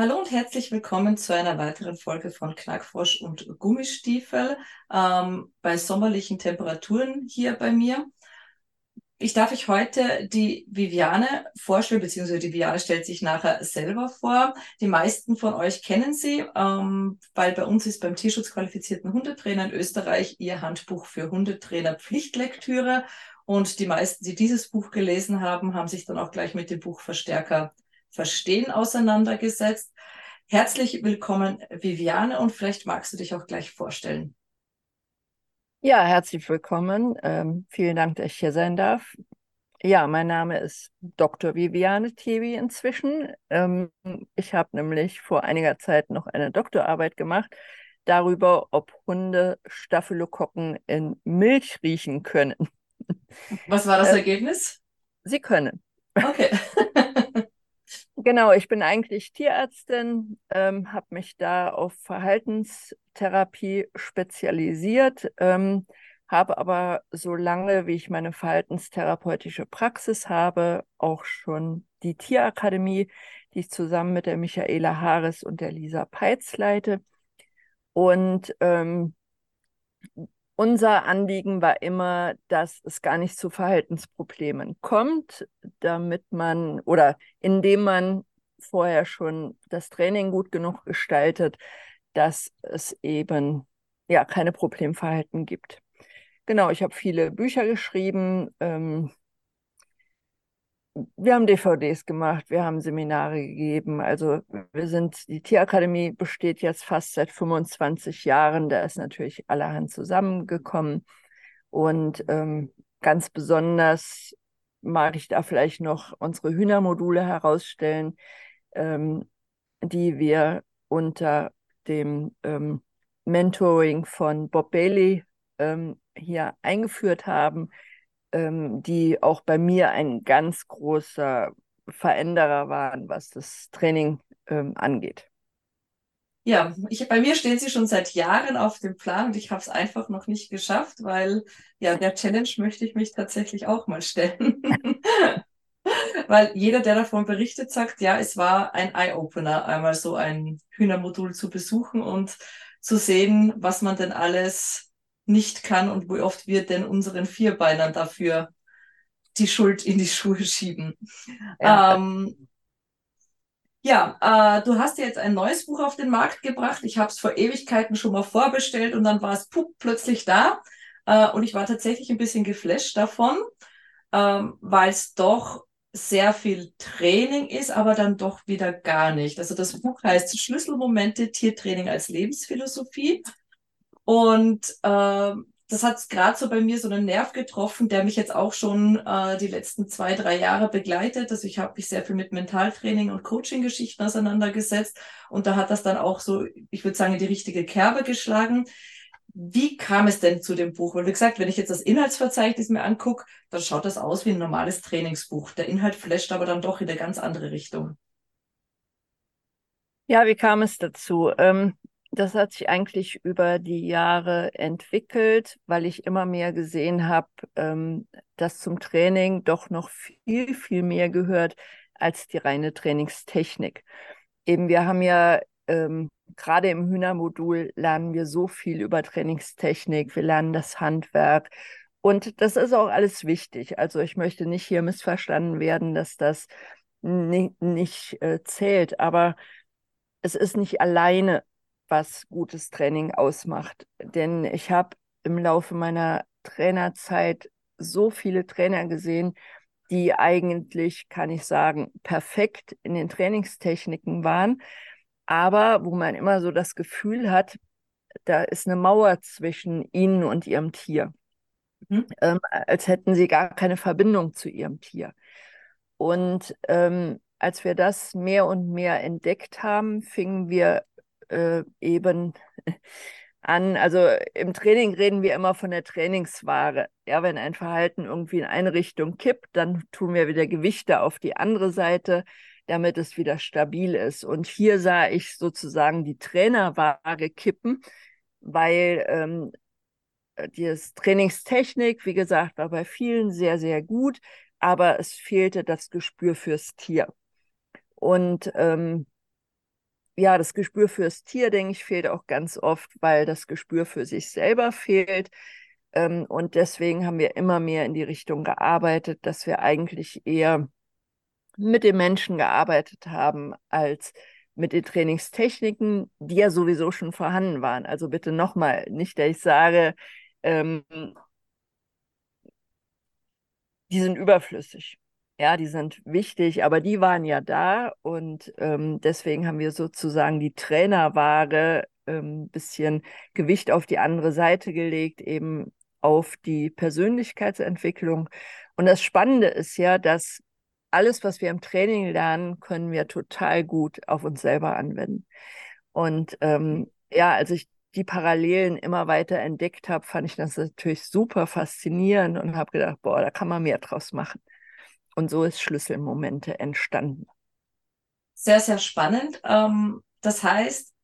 Hallo und herzlich willkommen zu einer weiteren Folge von Knackfrosch und Gummistiefel ähm, bei sommerlichen Temperaturen hier bei mir. Ich darf euch heute die Viviane vorstellen, beziehungsweise die Viviane stellt sich nachher selber vor. Die meisten von euch kennen sie, ähm, weil bei uns ist beim Tierschutz qualifizierten Hundetrainer in Österreich ihr Handbuch für Hundetrainer Pflichtlektüre. Und die meisten, die dieses Buch gelesen haben, haben sich dann auch gleich mit dem Buch Verstärker Verstehen auseinandergesetzt. Herzlich willkommen, Viviane, und vielleicht magst du dich auch gleich vorstellen. Ja, herzlich willkommen. Ähm, vielen Dank, dass ich hier sein darf. Ja, mein Name ist Dr. Viviane Tevi inzwischen. Ähm, ich habe nämlich vor einiger Zeit noch eine Doktorarbeit gemacht darüber, ob Hunde Staphylokokken in Milch riechen können. Was war das äh, Ergebnis? Sie können. Okay. Genau, ich bin eigentlich Tierärztin, ähm, habe mich da auf Verhaltenstherapie spezialisiert, ähm, habe aber so lange, wie ich meine verhaltenstherapeutische Praxis habe, auch schon die Tierakademie, die ich zusammen mit der Michaela Haares und der Lisa Peitz leite. Und ähm, unser Anliegen war immer, dass es gar nicht zu Verhaltensproblemen kommt, damit man oder indem man vorher schon das Training gut genug gestaltet, dass es eben ja keine Problemverhalten gibt. Genau, ich habe viele Bücher geschrieben, ähm, wir haben DVDs gemacht, wir haben Seminare gegeben. Also wir sind, die Tierakademie besteht jetzt fast seit 25 Jahren. Da ist natürlich allerhand zusammengekommen. Und ähm, ganz besonders mag ich da vielleicht noch unsere Hühnermodule herausstellen, ähm, die wir unter dem ähm, Mentoring von Bob Bailey ähm, hier eingeführt haben ähm, die auch bei mir ein ganz großer Veränderer waren, was das Training ähm, angeht. Ja, ich, bei mir stehen sie schon seit Jahren auf dem Plan und ich habe es einfach noch nicht geschafft, weil ja, der Challenge möchte ich mich tatsächlich auch mal stellen. weil jeder, der davon berichtet, sagt, ja, es war ein Eye-Opener, einmal so ein Hühnermodul zu besuchen und zu sehen, was man denn alles nicht kann und wie oft wir denn unseren Vierbeinern dafür die Schuld in die Schuhe schieben. Ja, ähm, ja äh, du hast ja jetzt ein neues Buch auf den Markt gebracht. Ich habe es vor Ewigkeiten schon mal vorbestellt und dann war es plötzlich da. Äh, und ich war tatsächlich ein bisschen geflasht davon, ähm, weil es doch sehr viel Training ist, aber dann doch wieder gar nicht. Also das Buch heißt Schlüsselmomente Tiertraining als Lebensphilosophie. Und äh, das hat gerade so bei mir so einen Nerv getroffen, der mich jetzt auch schon äh, die letzten zwei, drei Jahre begleitet. Also ich habe mich sehr viel mit Mentaltraining und Coaching-Geschichten auseinandergesetzt. Und da hat das dann auch so, ich würde sagen, die richtige Kerbe geschlagen. Wie kam es denn zu dem Buch? Weil wie gesagt, wenn ich jetzt das Inhaltsverzeichnis mir angucke, dann schaut das aus wie ein normales Trainingsbuch. Der Inhalt flasht aber dann doch in eine ganz andere Richtung. Ja, wie kam es dazu? Ähm, das hat sich eigentlich über die Jahre entwickelt, weil ich immer mehr gesehen habe, ähm, dass zum Training doch noch viel, viel mehr gehört als die reine Trainingstechnik. Eben, wir haben ja ähm, gerade im Hühnermodul lernen wir so viel über Trainingstechnik, wir lernen das Handwerk. Und das ist auch alles wichtig. Also ich möchte nicht hier missverstanden werden, dass das nicht, nicht äh, zählt, aber es ist nicht alleine was gutes Training ausmacht. Denn ich habe im Laufe meiner Trainerzeit so viele Trainer gesehen, die eigentlich, kann ich sagen, perfekt in den Trainingstechniken waren, aber wo man immer so das Gefühl hat, da ist eine Mauer zwischen ihnen und ihrem Tier. Mhm. Ähm, als hätten sie gar keine Verbindung zu ihrem Tier. Und ähm, als wir das mehr und mehr entdeckt haben, fingen wir äh, eben an. Also im Training reden wir immer von der Trainingsware. Ja, wenn ein Verhalten irgendwie in eine Richtung kippt, dann tun wir wieder Gewichte auf die andere Seite, damit es wieder stabil ist. Und hier sah ich sozusagen die Trainerware kippen, weil ähm, die Trainingstechnik, wie gesagt, war bei vielen sehr, sehr gut, aber es fehlte das Gespür fürs Tier. Und ähm, ja, das Gespür fürs Tier, denke ich, fehlt auch ganz oft, weil das Gespür für sich selber fehlt. Ähm, und deswegen haben wir immer mehr in die Richtung gearbeitet, dass wir eigentlich eher mit den Menschen gearbeitet haben, als mit den Trainingstechniken, die ja sowieso schon vorhanden waren. Also bitte nochmal, nicht, dass ich sage, ähm, die sind überflüssig. Ja, die sind wichtig, aber die waren ja da und ähm, deswegen haben wir sozusagen die Trainerware ein ähm, bisschen Gewicht auf die andere Seite gelegt, eben auf die Persönlichkeitsentwicklung. Und das Spannende ist ja, dass alles, was wir im Training lernen, können wir total gut auf uns selber anwenden. Und ähm, ja, als ich die Parallelen immer weiter entdeckt habe, fand ich das natürlich super faszinierend und habe gedacht, boah, da kann man mehr draus machen. Und so ist Schlüsselmomente entstanden. Sehr, sehr spannend. Ähm, das heißt,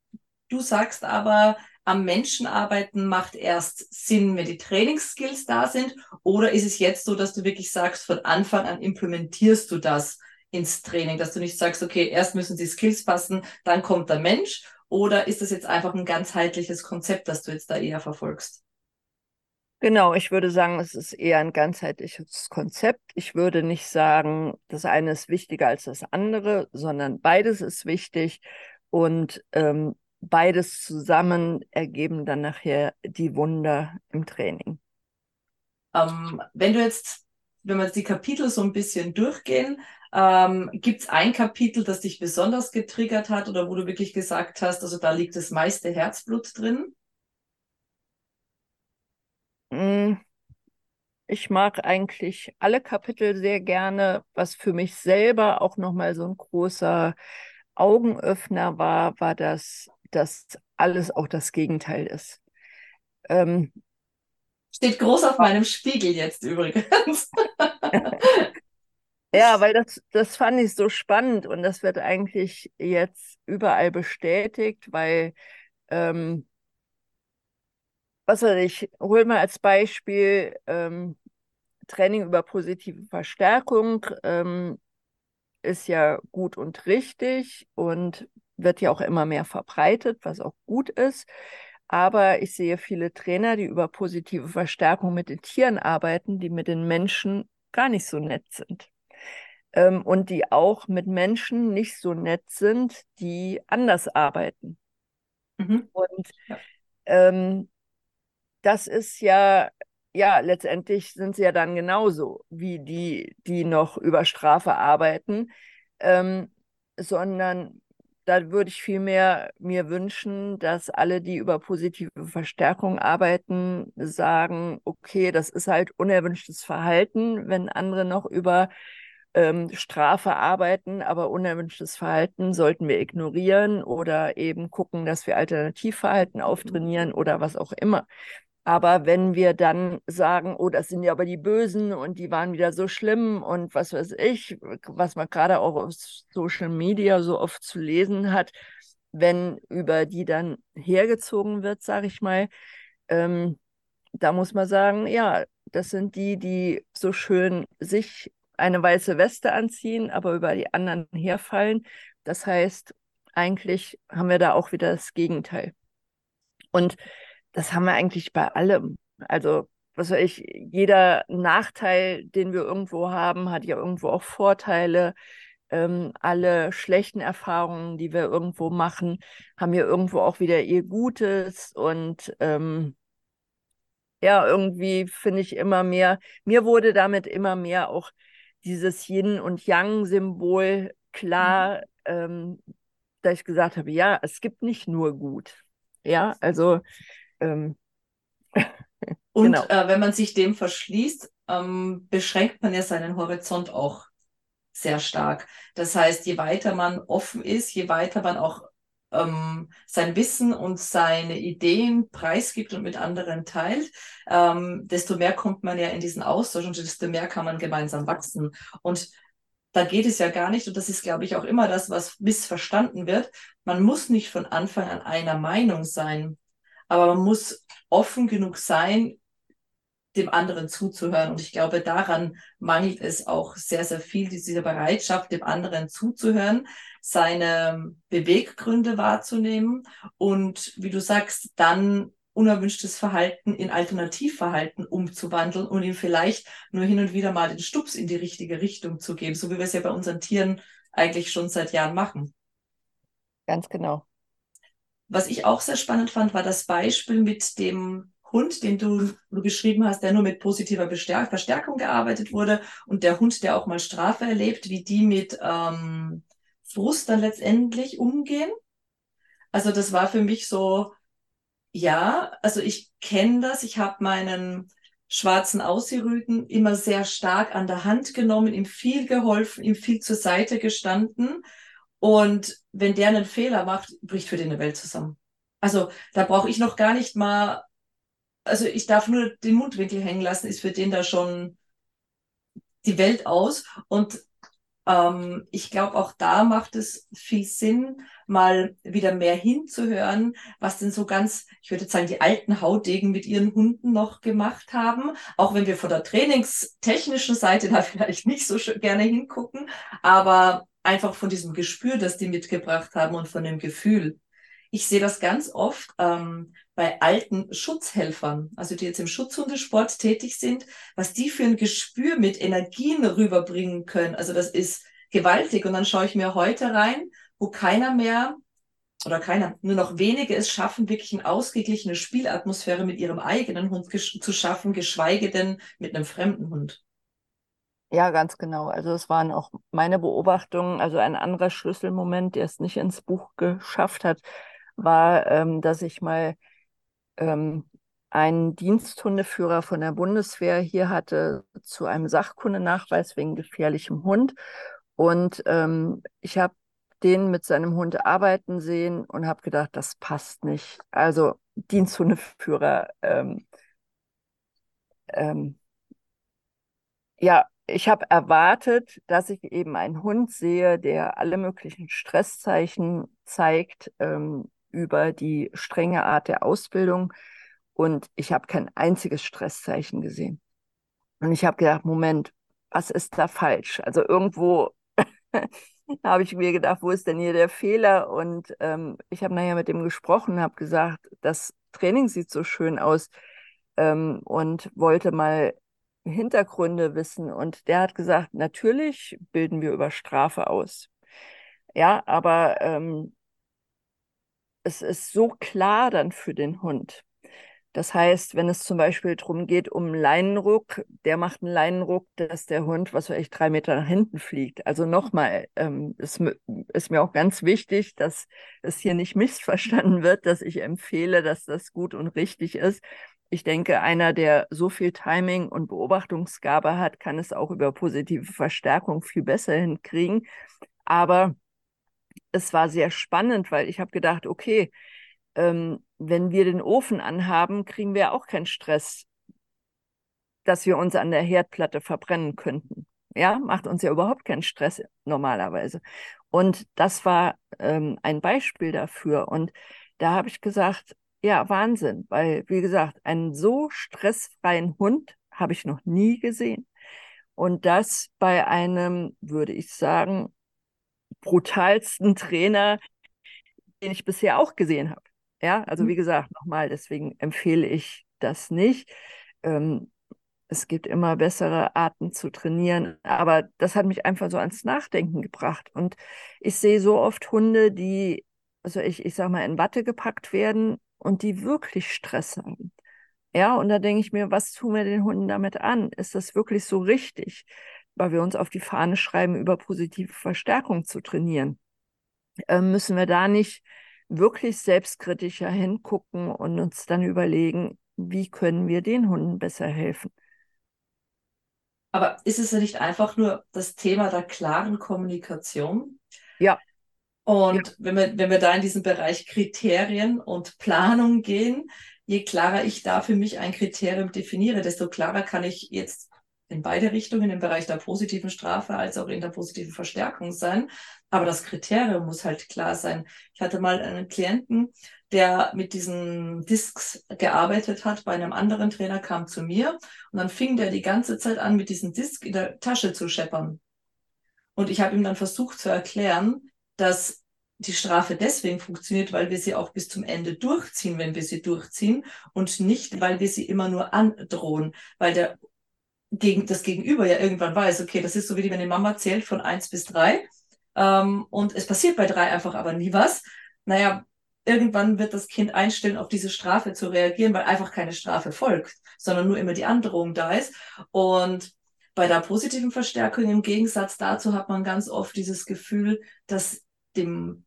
du sagst aber, am Menschen arbeiten macht erst Sinn, wenn die Trainingsskills da sind? Oder ist es jetzt so, dass du wirklich sagst, von Anfang an implementierst du das ins Training, dass du nicht sagst, okay, erst müssen die Skills passen, dann kommt der Mensch? Oder ist das jetzt einfach ein ganzheitliches Konzept, das du jetzt da eher verfolgst? Genau, ich würde sagen, es ist eher ein ganzheitliches Konzept. Ich würde nicht sagen, das eine ist wichtiger als das andere, sondern beides ist wichtig und ähm, beides zusammen ergeben dann nachher die Wunder im Training. Ähm, wenn du jetzt, wenn wir jetzt die Kapitel so ein bisschen durchgehen, ähm, Gibt es ein Kapitel, das dich besonders getriggert hat oder wo du wirklich gesagt hast, also da liegt das meiste Herzblut drin? Mm, ich mag eigentlich alle Kapitel sehr gerne. Was für mich selber auch nochmal so ein großer Augenöffner war, war, dass das alles auch das Gegenteil ist. Ähm, Steht groß auf meinem Spiegel jetzt übrigens. ja, weil das, das fand ich so spannend und das wird eigentlich jetzt überall bestätigt, weil ähm, was weiß ich, hol mal als Beispiel ähm, Training über positive Verstärkung ähm, ist ja gut und richtig und wird ja auch immer mehr verbreitet, was auch gut ist. Aber ich sehe viele Trainer, die über positive Verstärkung mit den Tieren arbeiten, die mit den Menschen gar nicht so nett sind. Ähm, und die auch mit Menschen nicht so nett sind, die anders arbeiten. Mhm. Und ja. ähm, das ist ja, ja, letztendlich sind sie ja dann genauso wie die, die noch über Strafe arbeiten, ähm, sondern da würde ich vielmehr mir wünschen, dass alle, die über positive Verstärkung arbeiten, sagen, okay, das ist halt unerwünschtes Verhalten, wenn andere noch über ähm, Strafe arbeiten, aber unerwünschtes Verhalten sollten wir ignorieren oder eben gucken, dass wir Alternativverhalten auftrainieren oder was auch immer. Aber wenn wir dann sagen, oh, das sind ja aber die Bösen und die waren wieder so schlimm und was weiß ich, was man gerade auch auf Social Media so oft zu lesen hat, wenn über die dann hergezogen wird, sage ich mal, ähm, da muss man sagen, ja, das sind die, die so schön sich eine weiße Weste anziehen, aber über die anderen herfallen. Das heißt, eigentlich haben wir da auch wieder das Gegenteil. Und das haben wir eigentlich bei allem. Also, was weiß ich, jeder Nachteil, den wir irgendwo haben, hat ja irgendwo auch Vorteile. Ähm, alle schlechten Erfahrungen, die wir irgendwo machen, haben ja irgendwo auch wieder ihr Gutes. Und ähm, ja, irgendwie finde ich immer mehr, mir wurde damit immer mehr auch dieses Yin- und Yang-Symbol klar, mhm. ähm, da ich gesagt habe, ja, es gibt nicht nur gut. Ja, also ähm, Und genau. äh, wenn man sich dem verschließt, ähm, beschränkt man ja seinen Horizont auch. sehr stark. Das heißt, je weiter man offen ist, je weiter man auch ähm, sein Wissen und seine Ideen preisgibt und mit anderen teilt, ähm, desto mehr kommt man ja in diesen Austausch und desto mehr kann man gemeinsam wachsen. Und da geht es ja gar nicht, und das ist, glaube ich, auch immer das, was missverstanden wird. Man muss nicht von Anfang an einer Meinung sein, aber man muss offen genug sein, dem anderen zuzuhören. Und ich glaube, daran mangelt es auch sehr, sehr viel, diese Bereitschaft, dem anderen zuzuhören, seine Beweggründe wahrzunehmen und, wie du sagst, dann unerwünschtes Verhalten in Alternativverhalten umzuwandeln und ihm vielleicht nur hin und wieder mal den Stups in die richtige Richtung zu geben, so wie wir es ja bei unseren Tieren eigentlich schon seit Jahren machen. Ganz genau. Was ich auch sehr spannend fand, war das Beispiel mit dem Hund, den du, du beschrieben hast, der nur mit positiver Bestärk Verstärkung gearbeitet wurde und der Hund, der auch mal Strafe erlebt, wie die mit ähm, Frust dann letztendlich umgehen. Also das war für mich so, ja, also ich kenne das, ich habe meinen schwarzen Aussierrüden immer sehr stark an der Hand genommen, ihm viel geholfen, ihm viel zur Seite gestanden. Und wenn der einen Fehler macht, bricht für den eine Welt zusammen. Also da brauche ich noch gar nicht mal also ich darf nur den Mundwinkel hängen lassen, ist für den da schon die Welt aus. Und ähm, ich glaube, auch da macht es viel Sinn, mal wieder mehr hinzuhören, was denn so ganz, ich würde sagen, die alten Haudegen mit ihren Hunden noch gemacht haben. Auch wenn wir von der trainingstechnischen Seite da vielleicht nicht so gerne hingucken, aber einfach von diesem Gespür, das die mitgebracht haben und von dem Gefühl. Ich sehe das ganz oft ähm, bei alten Schutzhelfern, also die jetzt im Schutzhundesport tätig sind, was die für ein Gespür mit Energien rüberbringen können. Also das ist gewaltig. Und dann schaue ich mir heute rein, wo keiner mehr oder keiner, nur noch wenige es schaffen, wirklich eine ausgeglichene Spielatmosphäre mit ihrem eigenen Hund zu schaffen, geschweige denn mit einem fremden Hund. Ja, ganz genau. Also es waren auch meine Beobachtungen. Also ein anderer Schlüsselmoment, der es nicht ins Buch geschafft hat, war, ähm, dass ich mal ähm, einen Diensthundeführer von der Bundeswehr hier hatte zu einem Sachkundenachweis wegen gefährlichem Hund. Und ähm, ich habe den mit seinem Hund arbeiten sehen und habe gedacht, das passt nicht. Also Diensthundeführer, ähm, ähm, ja, ich habe erwartet, dass ich eben einen Hund sehe, der alle möglichen Stresszeichen zeigt, ähm, über die strenge Art der Ausbildung und ich habe kein einziges Stresszeichen gesehen. Und ich habe gedacht, Moment, was ist da falsch? Also irgendwo habe ich mir gedacht, wo ist denn hier der Fehler? Und ähm, ich habe nachher mit dem gesprochen, habe gesagt, das Training sieht so schön aus ähm, und wollte mal Hintergründe wissen. Und der hat gesagt, natürlich bilden wir über Strafe aus. Ja, aber ähm, es ist so klar dann für den Hund. Das heißt, wenn es zum Beispiel darum geht, um einen Leinenruck, der macht einen Leinenruck, dass der Hund, was weiß ich, drei Meter nach hinten fliegt. Also nochmal, ähm, es ist mir auch ganz wichtig, dass es hier nicht missverstanden wird, dass ich empfehle, dass das gut und richtig ist. Ich denke, einer, der so viel Timing und Beobachtungsgabe hat, kann es auch über positive Verstärkung viel besser hinkriegen. Aber es war sehr spannend, weil ich habe gedacht, okay, ähm, wenn wir den Ofen anhaben, kriegen wir auch keinen Stress, dass wir uns an der Herdplatte verbrennen könnten. Ja, macht uns ja überhaupt keinen Stress normalerweise. Und das war ähm, ein Beispiel dafür. Und da habe ich gesagt, ja, Wahnsinn, weil, wie gesagt, einen so stressfreien Hund habe ich noch nie gesehen. Und das bei einem, würde ich sagen, brutalsten Trainer, den ich bisher auch gesehen habe. Ja, also mhm. wie gesagt, nochmal, deswegen empfehle ich das nicht. Ähm, es gibt immer bessere Arten zu trainieren, aber das hat mich einfach so ans Nachdenken gebracht. Und ich sehe so oft Hunde, die, also ich, ich sag mal, in Watte gepackt werden und die wirklich Stress haben. Ja, und da denke ich mir, was tun wir den Hunden damit an? Ist das wirklich so richtig? Weil wir uns auf die Fahne schreiben, über positive Verstärkung zu trainieren. Äh, müssen wir da nicht wirklich selbstkritischer hingucken und uns dann überlegen, wie können wir den Hunden besser helfen? Aber ist es ja nicht einfach nur das Thema der klaren Kommunikation? Ja. Und ja. wenn wir, wenn wir da in diesen Bereich Kriterien und Planung gehen, je klarer ich da für mich ein Kriterium definiere, desto klarer kann ich jetzt in beide Richtungen, im Bereich der positiven Strafe als auch in der positiven Verstärkung sein. Aber das Kriterium muss halt klar sein. Ich hatte mal einen Klienten, der mit diesen Discs gearbeitet hat bei einem anderen Trainer, kam zu mir und dann fing der die ganze Zeit an, mit diesem Disc in der Tasche zu scheppern. Und ich habe ihm dann versucht zu erklären, dass die Strafe deswegen funktioniert, weil wir sie auch bis zum Ende durchziehen, wenn wir sie durchziehen und nicht, weil wir sie immer nur androhen, weil der gegen das Gegenüber ja irgendwann weiß, okay, das ist so wie wenn die Mama zählt von eins bis drei ähm, und es passiert bei drei einfach aber nie was. Naja, irgendwann wird das Kind einstellen, auf diese Strafe zu reagieren, weil einfach keine Strafe folgt, sondern nur immer die Androhung da ist. Und bei der positiven Verstärkung im Gegensatz dazu hat man ganz oft dieses Gefühl, dass dem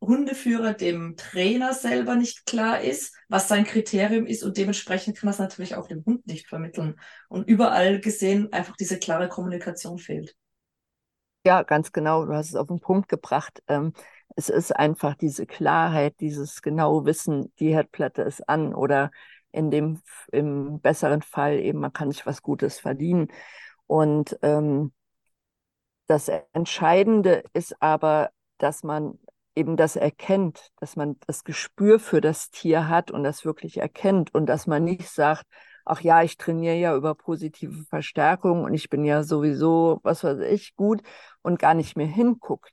Hundeführer, dem Trainer selber nicht klar ist, was sein Kriterium ist und dementsprechend kann das natürlich auch dem Hund nicht vermitteln. Und überall gesehen einfach diese klare Kommunikation fehlt. Ja, ganz genau. Du hast es auf den Punkt gebracht. Ähm, es ist einfach diese Klarheit, dieses genaue Wissen, die Herdplatte ist an oder in dem im besseren Fall eben, man kann sich was Gutes verdienen. Und ähm, das Entscheidende ist aber, dass man eben das erkennt, dass man das Gespür für das Tier hat und das wirklich erkennt und dass man nicht sagt, ach ja, ich trainiere ja über positive Verstärkung und ich bin ja sowieso, was weiß ich, gut und gar nicht mehr hinguckt.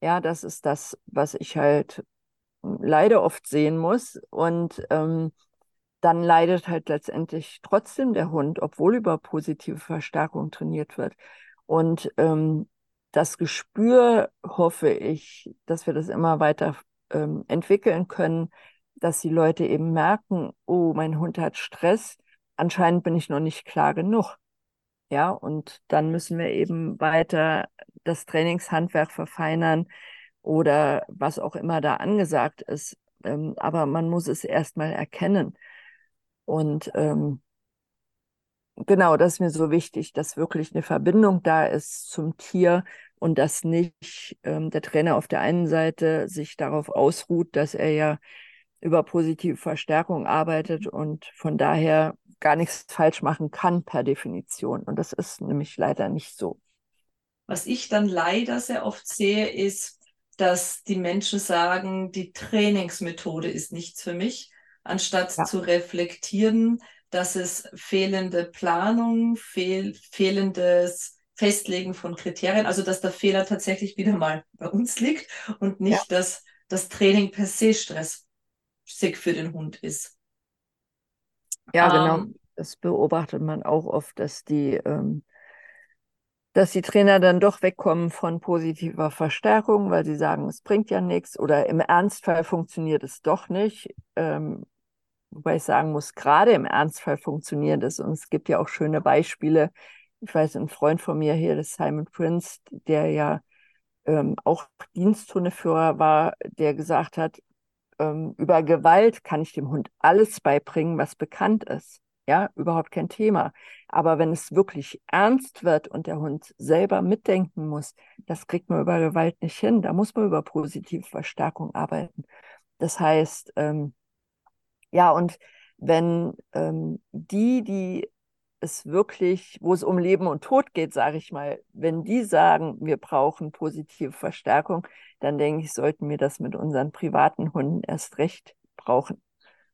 Ja, das ist das, was ich halt leider oft sehen muss und ähm, dann leidet halt letztendlich trotzdem der Hund, obwohl über positive Verstärkung trainiert wird. Und ähm, das Gespür hoffe ich, dass wir das immer weiter ähm, entwickeln können, dass die Leute eben merken, oh, mein Hund hat Stress, anscheinend bin ich noch nicht klar genug. Ja, und dann müssen wir eben weiter das Trainingshandwerk verfeinern oder was auch immer da angesagt ist. Ähm, aber man muss es erstmal erkennen. Und ähm, genau, das ist mir so wichtig, dass wirklich eine Verbindung da ist zum Tier und dass nicht ähm, der Trainer auf der einen Seite sich darauf ausruht, dass er ja über positive Verstärkung arbeitet und von daher gar nichts falsch machen kann per Definition. Und das ist nämlich leider nicht so. Was ich dann leider sehr oft sehe, ist, dass die Menschen sagen, die Trainingsmethode ist nichts für mich, anstatt ja. zu reflektieren, dass es fehlende Planung, fehl, fehlendes Festlegen von Kriterien, also dass der Fehler tatsächlich wieder mal bei uns liegt und nicht, ja. dass das Training per se stressig für den Hund ist. Ja, genau. Ähm, das beobachtet man auch oft, dass die, ähm, dass die Trainer dann doch wegkommen von positiver Verstärkung, weil sie sagen, es bringt ja nichts oder im Ernstfall funktioniert es doch nicht. Ähm, Wobei ich sagen muss, gerade im Ernstfall funktioniert es. Und es gibt ja auch schöne Beispiele. Ich weiß, ein Freund von mir hier, das Simon Prince, der ja ähm, auch Diensthundeführer war, der gesagt hat, ähm, über Gewalt kann ich dem Hund alles beibringen, was bekannt ist. Ja, überhaupt kein Thema. Aber wenn es wirklich ernst wird und der Hund selber mitdenken muss, das kriegt man über Gewalt nicht hin. Da muss man über positive Verstärkung arbeiten. Das heißt, ähm, ja, und wenn ähm, die, die es wirklich, wo es um Leben und Tod geht, sage ich mal, wenn die sagen, wir brauchen positive Verstärkung, dann denke ich, sollten wir das mit unseren privaten Hunden erst recht brauchen.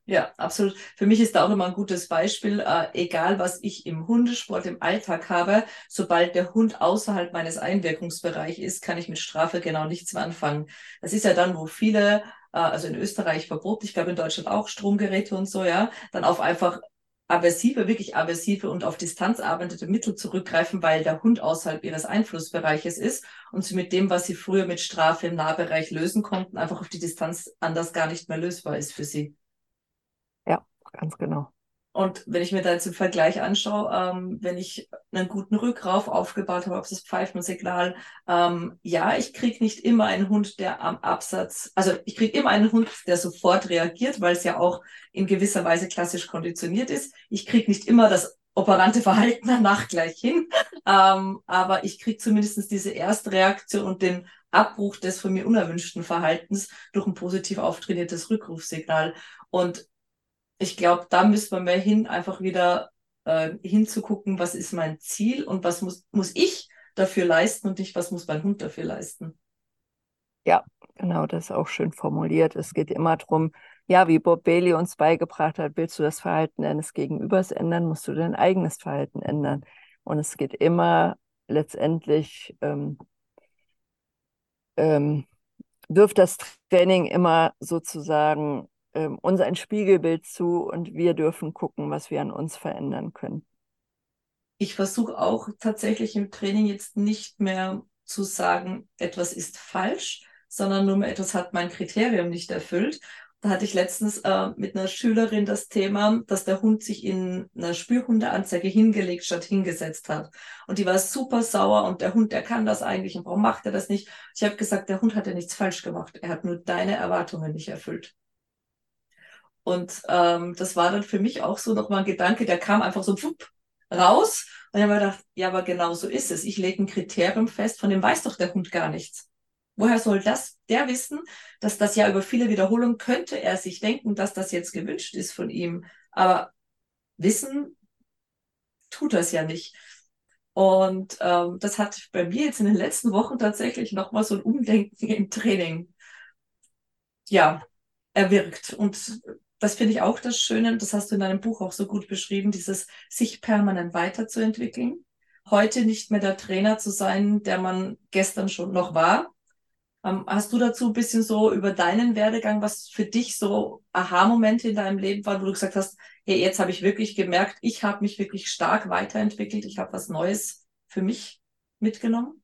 Ja, absolut. Für mich ist da auch immer ein gutes Beispiel, äh, egal was ich im Hundesport im Alltag habe, sobald der Hund außerhalb meines Einwirkungsbereichs ist, kann ich mit Strafe genau nichts mehr anfangen. Das ist ja dann, wo viele äh, also in Österreich verboten, ich glaube in Deutschland auch Stromgeräte und so, ja, dann auf einfach aversive, wirklich aversive und auf Distanz arbeitende Mittel zurückgreifen, weil der Hund außerhalb ihres Einflussbereiches ist und sie mit dem, was sie früher mit Strafe im Nahbereich lösen konnten, einfach auf die Distanz anders gar nicht mehr lösbar ist für sie. Ja, ganz genau. Und wenn ich mir da jetzt im Vergleich anschaue, ähm, wenn ich einen guten Rückrauf aufgebaut habe, ob es das Pfeifensignal, ähm, ja, ich kriege nicht immer einen Hund, der am Absatz, also ich kriege immer einen Hund, der sofort reagiert, weil es ja auch in gewisser Weise klassisch konditioniert ist. Ich kriege nicht immer das operante Verhalten danach gleich hin. Ähm, aber ich kriege zumindest diese erste Reaktion und den Abbruch des von mir unerwünschten Verhaltens durch ein positiv auftrainiertes Rückrufsignal. Und ich glaube, da müssen wir mehr hin, einfach wieder äh, hinzugucken, was ist mein Ziel und was muss, muss ich dafür leisten und nicht, was muss mein Hund dafür leisten. Ja, genau, das ist auch schön formuliert. Es geht immer darum, ja, wie Bob Bailey uns beigebracht hat, willst du das Verhalten deines Gegenübers ändern, musst du dein eigenes Verhalten ändern. Und es geht immer letztendlich, ähm, ähm, wirft das Training immer sozusagen ähm, uns ein Spiegelbild zu und wir dürfen gucken, was wir an uns verändern können. Ich versuche auch tatsächlich im Training jetzt nicht mehr zu sagen, etwas ist falsch, sondern nur mehr etwas hat mein Kriterium nicht erfüllt. Da hatte ich letztens äh, mit einer Schülerin das Thema, dass der Hund sich in einer Spürhundeanzeige hingelegt statt hingesetzt hat. Und die war super sauer und der Hund, der kann das eigentlich und warum macht er das nicht? Ich habe gesagt, der Hund hat ja nichts falsch gemacht. Er hat nur deine Erwartungen nicht erfüllt. Und ähm, das war dann für mich auch so nochmal ein Gedanke, der kam einfach so pfupp, raus. Und ich habe mir gedacht, ja, aber genau so ist es. Ich lege ein Kriterium fest, von dem weiß doch der Hund gar nichts. Woher soll das der wissen, dass das ja über viele Wiederholungen könnte er sich denken, dass das jetzt gewünscht ist von ihm. Aber wissen tut das ja nicht. Und ähm, das hat bei mir jetzt in den letzten Wochen tatsächlich nochmal so ein Umdenken im Training ja, erwirkt. Und das finde ich auch das Schöne, das hast du in deinem Buch auch so gut beschrieben, dieses sich permanent weiterzuentwickeln. Heute nicht mehr der Trainer zu sein, der man gestern schon noch war, ähm, hast du dazu ein bisschen so über deinen Werdegang, was für dich so Aha-Momente in deinem Leben waren, wo du gesagt hast, hey, jetzt habe ich wirklich gemerkt, ich habe mich wirklich stark weiterentwickelt, ich habe was Neues für mich mitgenommen?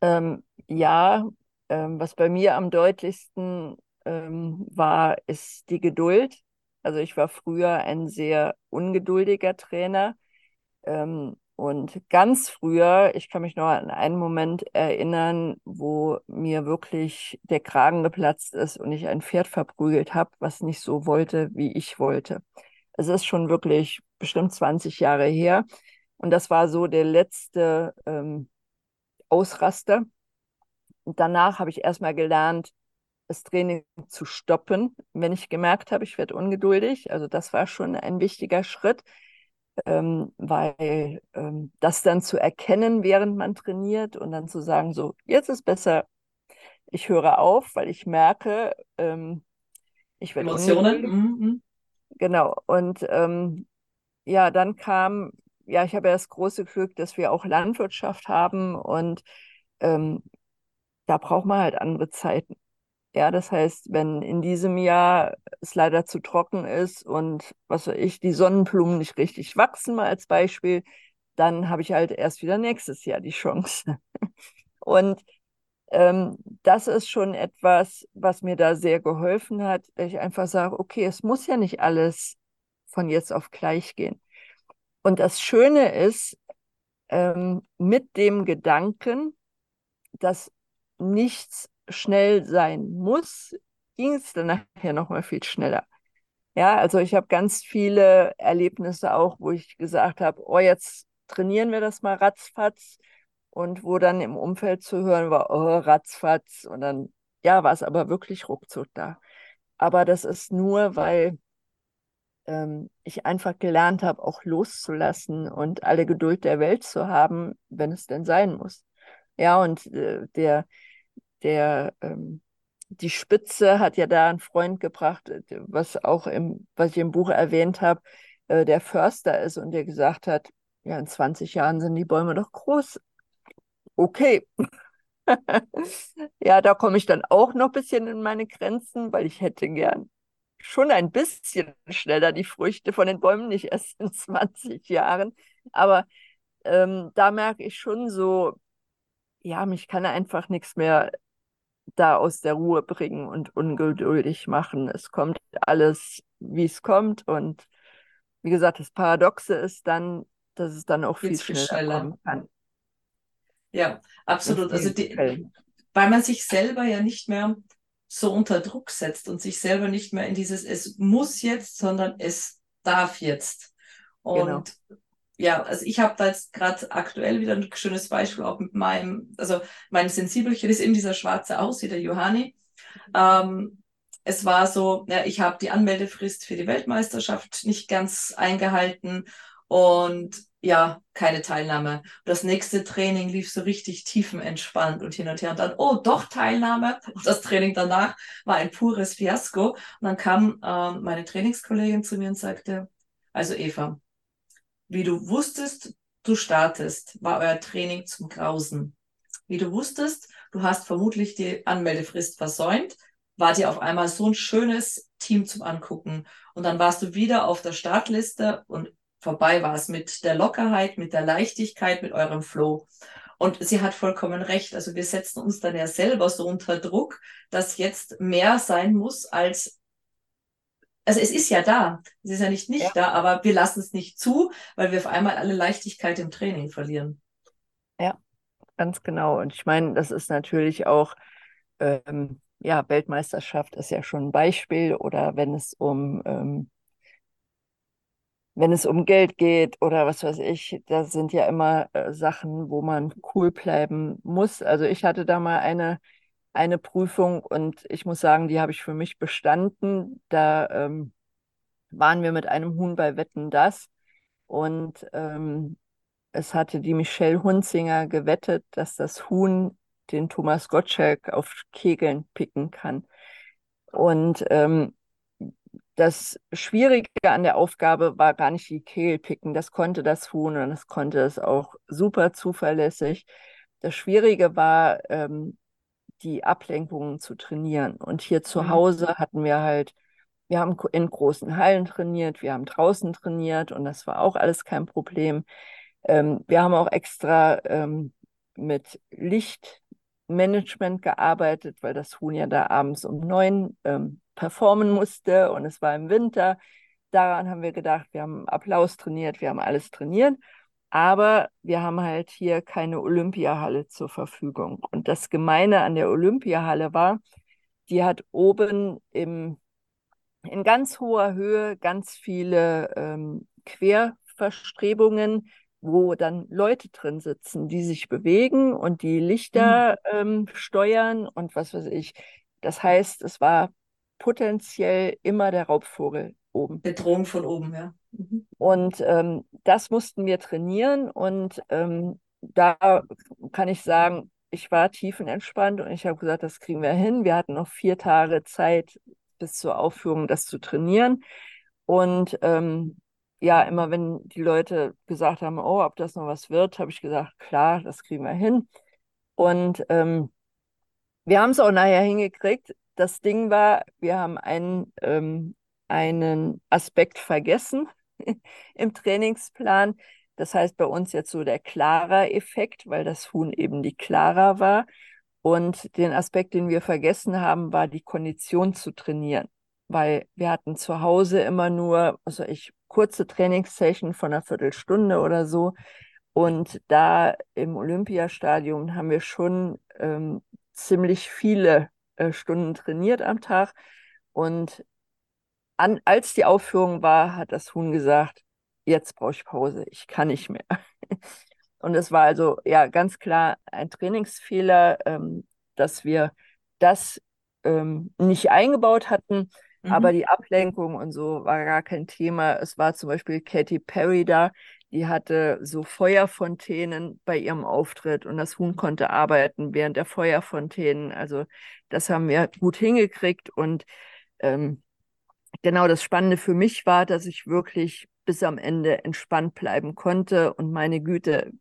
Ähm, ja, ähm, was bei mir am deutlichsten ähm, war, ist die Geduld. Also ich war früher ein sehr ungeduldiger Trainer. Ähm, und ganz früher, ich kann mich noch an einen Moment erinnern, wo mir wirklich der Kragen geplatzt ist und ich ein Pferd verprügelt habe, was nicht so wollte, wie ich wollte. Es ist schon wirklich bestimmt 20 Jahre her. Und das war so der letzte ähm, Ausraster. Und danach habe ich erstmal gelernt, das Training zu stoppen, wenn ich gemerkt habe, ich werde ungeduldig. Also das war schon ein wichtiger Schritt ähm, weil ähm, das dann zu erkennen, während man trainiert und dann zu sagen, so, jetzt ist besser, ich höre auf, weil ich merke, ähm, ich werde Emotionen. Mhm. Genau. Und ähm, ja, dann kam, ja, ich habe ja das große Glück, dass wir auch Landwirtschaft haben und ähm, da braucht man halt andere Zeiten. Ja, das heißt, wenn in diesem Jahr es leider zu trocken ist und was weiß ich, die Sonnenblumen nicht richtig wachsen, mal als Beispiel, dann habe ich halt erst wieder nächstes Jahr die Chance. Und ähm, das ist schon etwas, was mir da sehr geholfen hat, dass ich einfach sage, okay, es muss ja nicht alles von jetzt auf gleich gehen. Und das Schöne ist, ähm, mit dem Gedanken, dass nichts schnell sein muss, ging es dann nachher noch mal viel schneller. Ja, also ich habe ganz viele Erlebnisse auch, wo ich gesagt habe, oh, jetzt trainieren wir das mal ratzfatz und wo dann im Umfeld zu hören war, oh, ratzfatz und dann, ja, war es aber wirklich ruckzuck da. Aber das ist nur, weil ähm, ich einfach gelernt habe, auch loszulassen und alle Geduld der Welt zu haben, wenn es denn sein muss. Ja, und äh, der, der ähm, die Spitze hat ja da einen Freund gebracht, äh, was auch im, was ich im Buch erwähnt habe, äh, der Förster ist und der gesagt hat, ja, in 20 Jahren sind die Bäume doch groß. Okay. ja, da komme ich dann auch noch ein bisschen in meine Grenzen, weil ich hätte gern schon ein bisschen schneller die Früchte von den Bäumen, nicht erst in 20 Jahren. Aber ähm, da merke ich schon so, ja, mich kann einfach nichts mehr da aus der Ruhe bringen und ungeduldig machen. Es kommt alles, wie es kommt. Und wie gesagt, das Paradoxe ist dann, dass es dann auch viel schneller, schneller, kommen kann. Ja, absolut. Also die, weil man sich selber ja nicht mehr so unter Druck setzt und sich selber nicht mehr in dieses Es muss jetzt, sondern es darf jetzt. Und genau. Ja, also ich habe da jetzt gerade aktuell wieder ein schönes Beispiel auch mit meinem, also mein Sensibelchen ist eben dieser schwarze Aus, der Johanni. Ähm, es war so, ja, ich habe die Anmeldefrist für die Weltmeisterschaft nicht ganz eingehalten und ja, keine Teilnahme. Das nächste Training lief so richtig tiefenentspannt und hin und her. Und dann, oh, doch Teilnahme. Und das Training danach war ein pures Fiasko. Und dann kam äh, meine Trainingskollegin zu mir und sagte, also Eva, wie du wusstest, du startest, war euer Training zum Grausen. Wie du wusstest, du hast vermutlich die Anmeldefrist versäumt, war dir auf einmal so ein schönes Team zum Angucken. Und dann warst du wieder auf der Startliste und vorbei war es mit der Lockerheit, mit der Leichtigkeit, mit eurem Flow. Und sie hat vollkommen recht. Also wir setzen uns dann ja selber so unter Druck, dass jetzt mehr sein muss als also es ist ja da, es ist ja nicht nicht ja. da, aber wir lassen es nicht zu, weil wir auf einmal alle Leichtigkeit im Training verlieren. Ja, ganz genau. Und ich meine, das ist natürlich auch, ähm, ja, Weltmeisterschaft ist ja schon ein Beispiel oder wenn es um ähm, wenn es um Geld geht oder was weiß ich, da sind ja immer äh, Sachen, wo man cool bleiben muss. Also ich hatte da mal eine, eine Prüfung und ich muss sagen, die habe ich für mich bestanden. Da ähm, waren wir mit einem Huhn bei Wetten das und ähm, es hatte die Michelle Hunzinger gewettet, dass das Huhn den Thomas Gottschalk auf Kegeln picken kann. Und ähm, das Schwierige an der Aufgabe war gar nicht die Kehlpicken. Das konnte das Huhn und das konnte es auch super zuverlässig. Das Schwierige war, ähm, die Ablenkungen zu trainieren. Und hier zu mhm. Hause hatten wir halt, wir haben in großen Hallen trainiert, wir haben draußen trainiert und das war auch alles kein Problem. Ähm, wir haben auch extra ähm, mit Lichtmanagement gearbeitet, weil das Huhn ja da abends um neun ähm, performen musste und es war im Winter. Daran haben wir gedacht, wir haben Applaus trainiert, wir haben alles trainiert, aber wir haben halt hier keine Olympiahalle zur Verfügung. Und das Gemeine an der Olympiahalle war, die hat oben im, in ganz hoher Höhe ganz viele ähm, Querverstrebungen, wo dann Leute drin sitzen, die sich bewegen und die Lichter mhm. ähm, steuern und was weiß ich. Das heißt, es war potenziell immer der Raubvogel oben. Bedrohung von oben, ja. Mhm. Und ähm, das mussten wir trainieren und ähm, da kann ich sagen, ich war tiefenentspannt und ich habe gesagt, das kriegen wir hin. Wir hatten noch vier Tage Zeit bis zur Aufführung, das zu trainieren. Und ähm, ja, immer wenn die Leute gesagt haben, oh, ob das noch was wird, habe ich gesagt, klar, das kriegen wir hin. Und ähm, wir haben es auch nachher hingekriegt das Ding war, wir haben einen, ähm, einen Aspekt vergessen im Trainingsplan. Das heißt bei uns jetzt so der Clara-Effekt, weil das Huhn eben die Clara war. Und den Aspekt, den wir vergessen haben, war die Kondition zu trainieren. Weil wir hatten zu Hause immer nur, also ich, kurze Trainingssession von einer Viertelstunde oder so. Und da im Olympiastadion haben wir schon ähm, ziemlich viele äh, Stunden trainiert am Tag. Und an, als die Aufführung war, hat das Huhn gesagt, jetzt brauche ich Pause, ich kann nicht mehr. Und es war also ja ganz klar ein Trainingsfehler, ähm, dass wir das ähm, nicht eingebaut hatten. Mhm. Aber die Ablenkung und so war gar kein Thema. Es war zum Beispiel Katy Perry da, die hatte so Feuerfontänen bei ihrem Auftritt und das Huhn konnte arbeiten während der Feuerfontänen. Also das haben wir gut hingekriegt und ähm, genau das Spannende für mich war, dass ich wirklich bis am Ende entspannt bleiben konnte und meine Güte,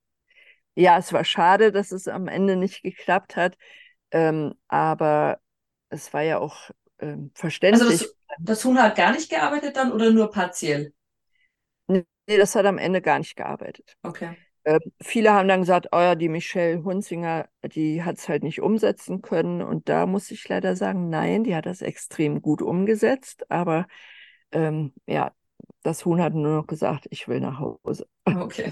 ja, es war schade, dass es am Ende nicht geklappt hat, ähm, aber es war ja auch ähm, verständlich. Also das, das Huhn hat gar nicht gearbeitet dann oder nur partiell? Nee, das hat am Ende gar nicht gearbeitet. Okay. Äh, viele haben dann gesagt, oh ja, die Michelle Hunzinger, die hat es halt nicht umsetzen können. Und da muss ich leider sagen, nein, die hat das extrem gut umgesetzt. Aber ähm, ja, das Huhn hat nur noch gesagt, ich will nach Hause. Okay.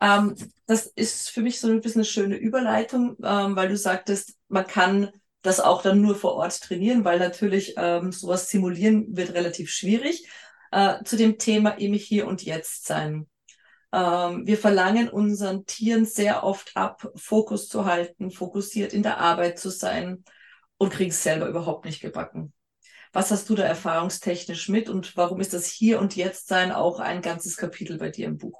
Ähm, das ist für mich so ein bisschen eine schöne Überleitung, ähm, weil du sagtest, man kann das auch dann nur vor Ort trainieren, weil natürlich ähm, sowas simulieren wird relativ schwierig. äh, zu dem Thema im Hier und Jetzt sein. Ähm, wir verlangen unseren Tieren sehr oft ab, Fokus zu halten, fokussiert in der Arbeit zu sein und kriegen es selber überhaupt nicht gebacken. Was hast du da erfahrungstechnisch mit und warum ist das Hier und Jetzt sein auch ein ganzes Kapitel bei dir im Buch?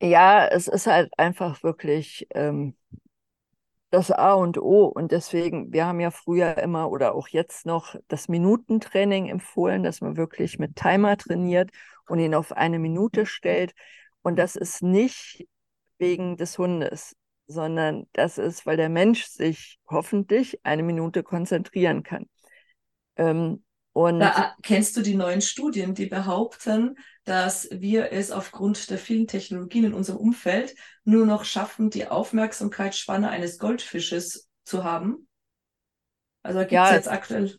Ja, es ist halt einfach wirklich ähm, das A und O. Und deswegen, wir haben ja früher immer oder auch jetzt noch das Minutentraining empfohlen, dass man wirklich mit Timer trainiert und ihn auf eine Minute stellt. Und das ist nicht wegen des Hundes, sondern das ist, weil der Mensch sich hoffentlich eine Minute konzentrieren kann. Ähm, und da kennst du die neuen Studien, die behaupten, dass wir es aufgrund der vielen Technologien in unserem Umfeld nur noch schaffen, die Aufmerksamkeitsspanne eines Goldfisches zu haben? Also gibt es ja, jetzt aktuell.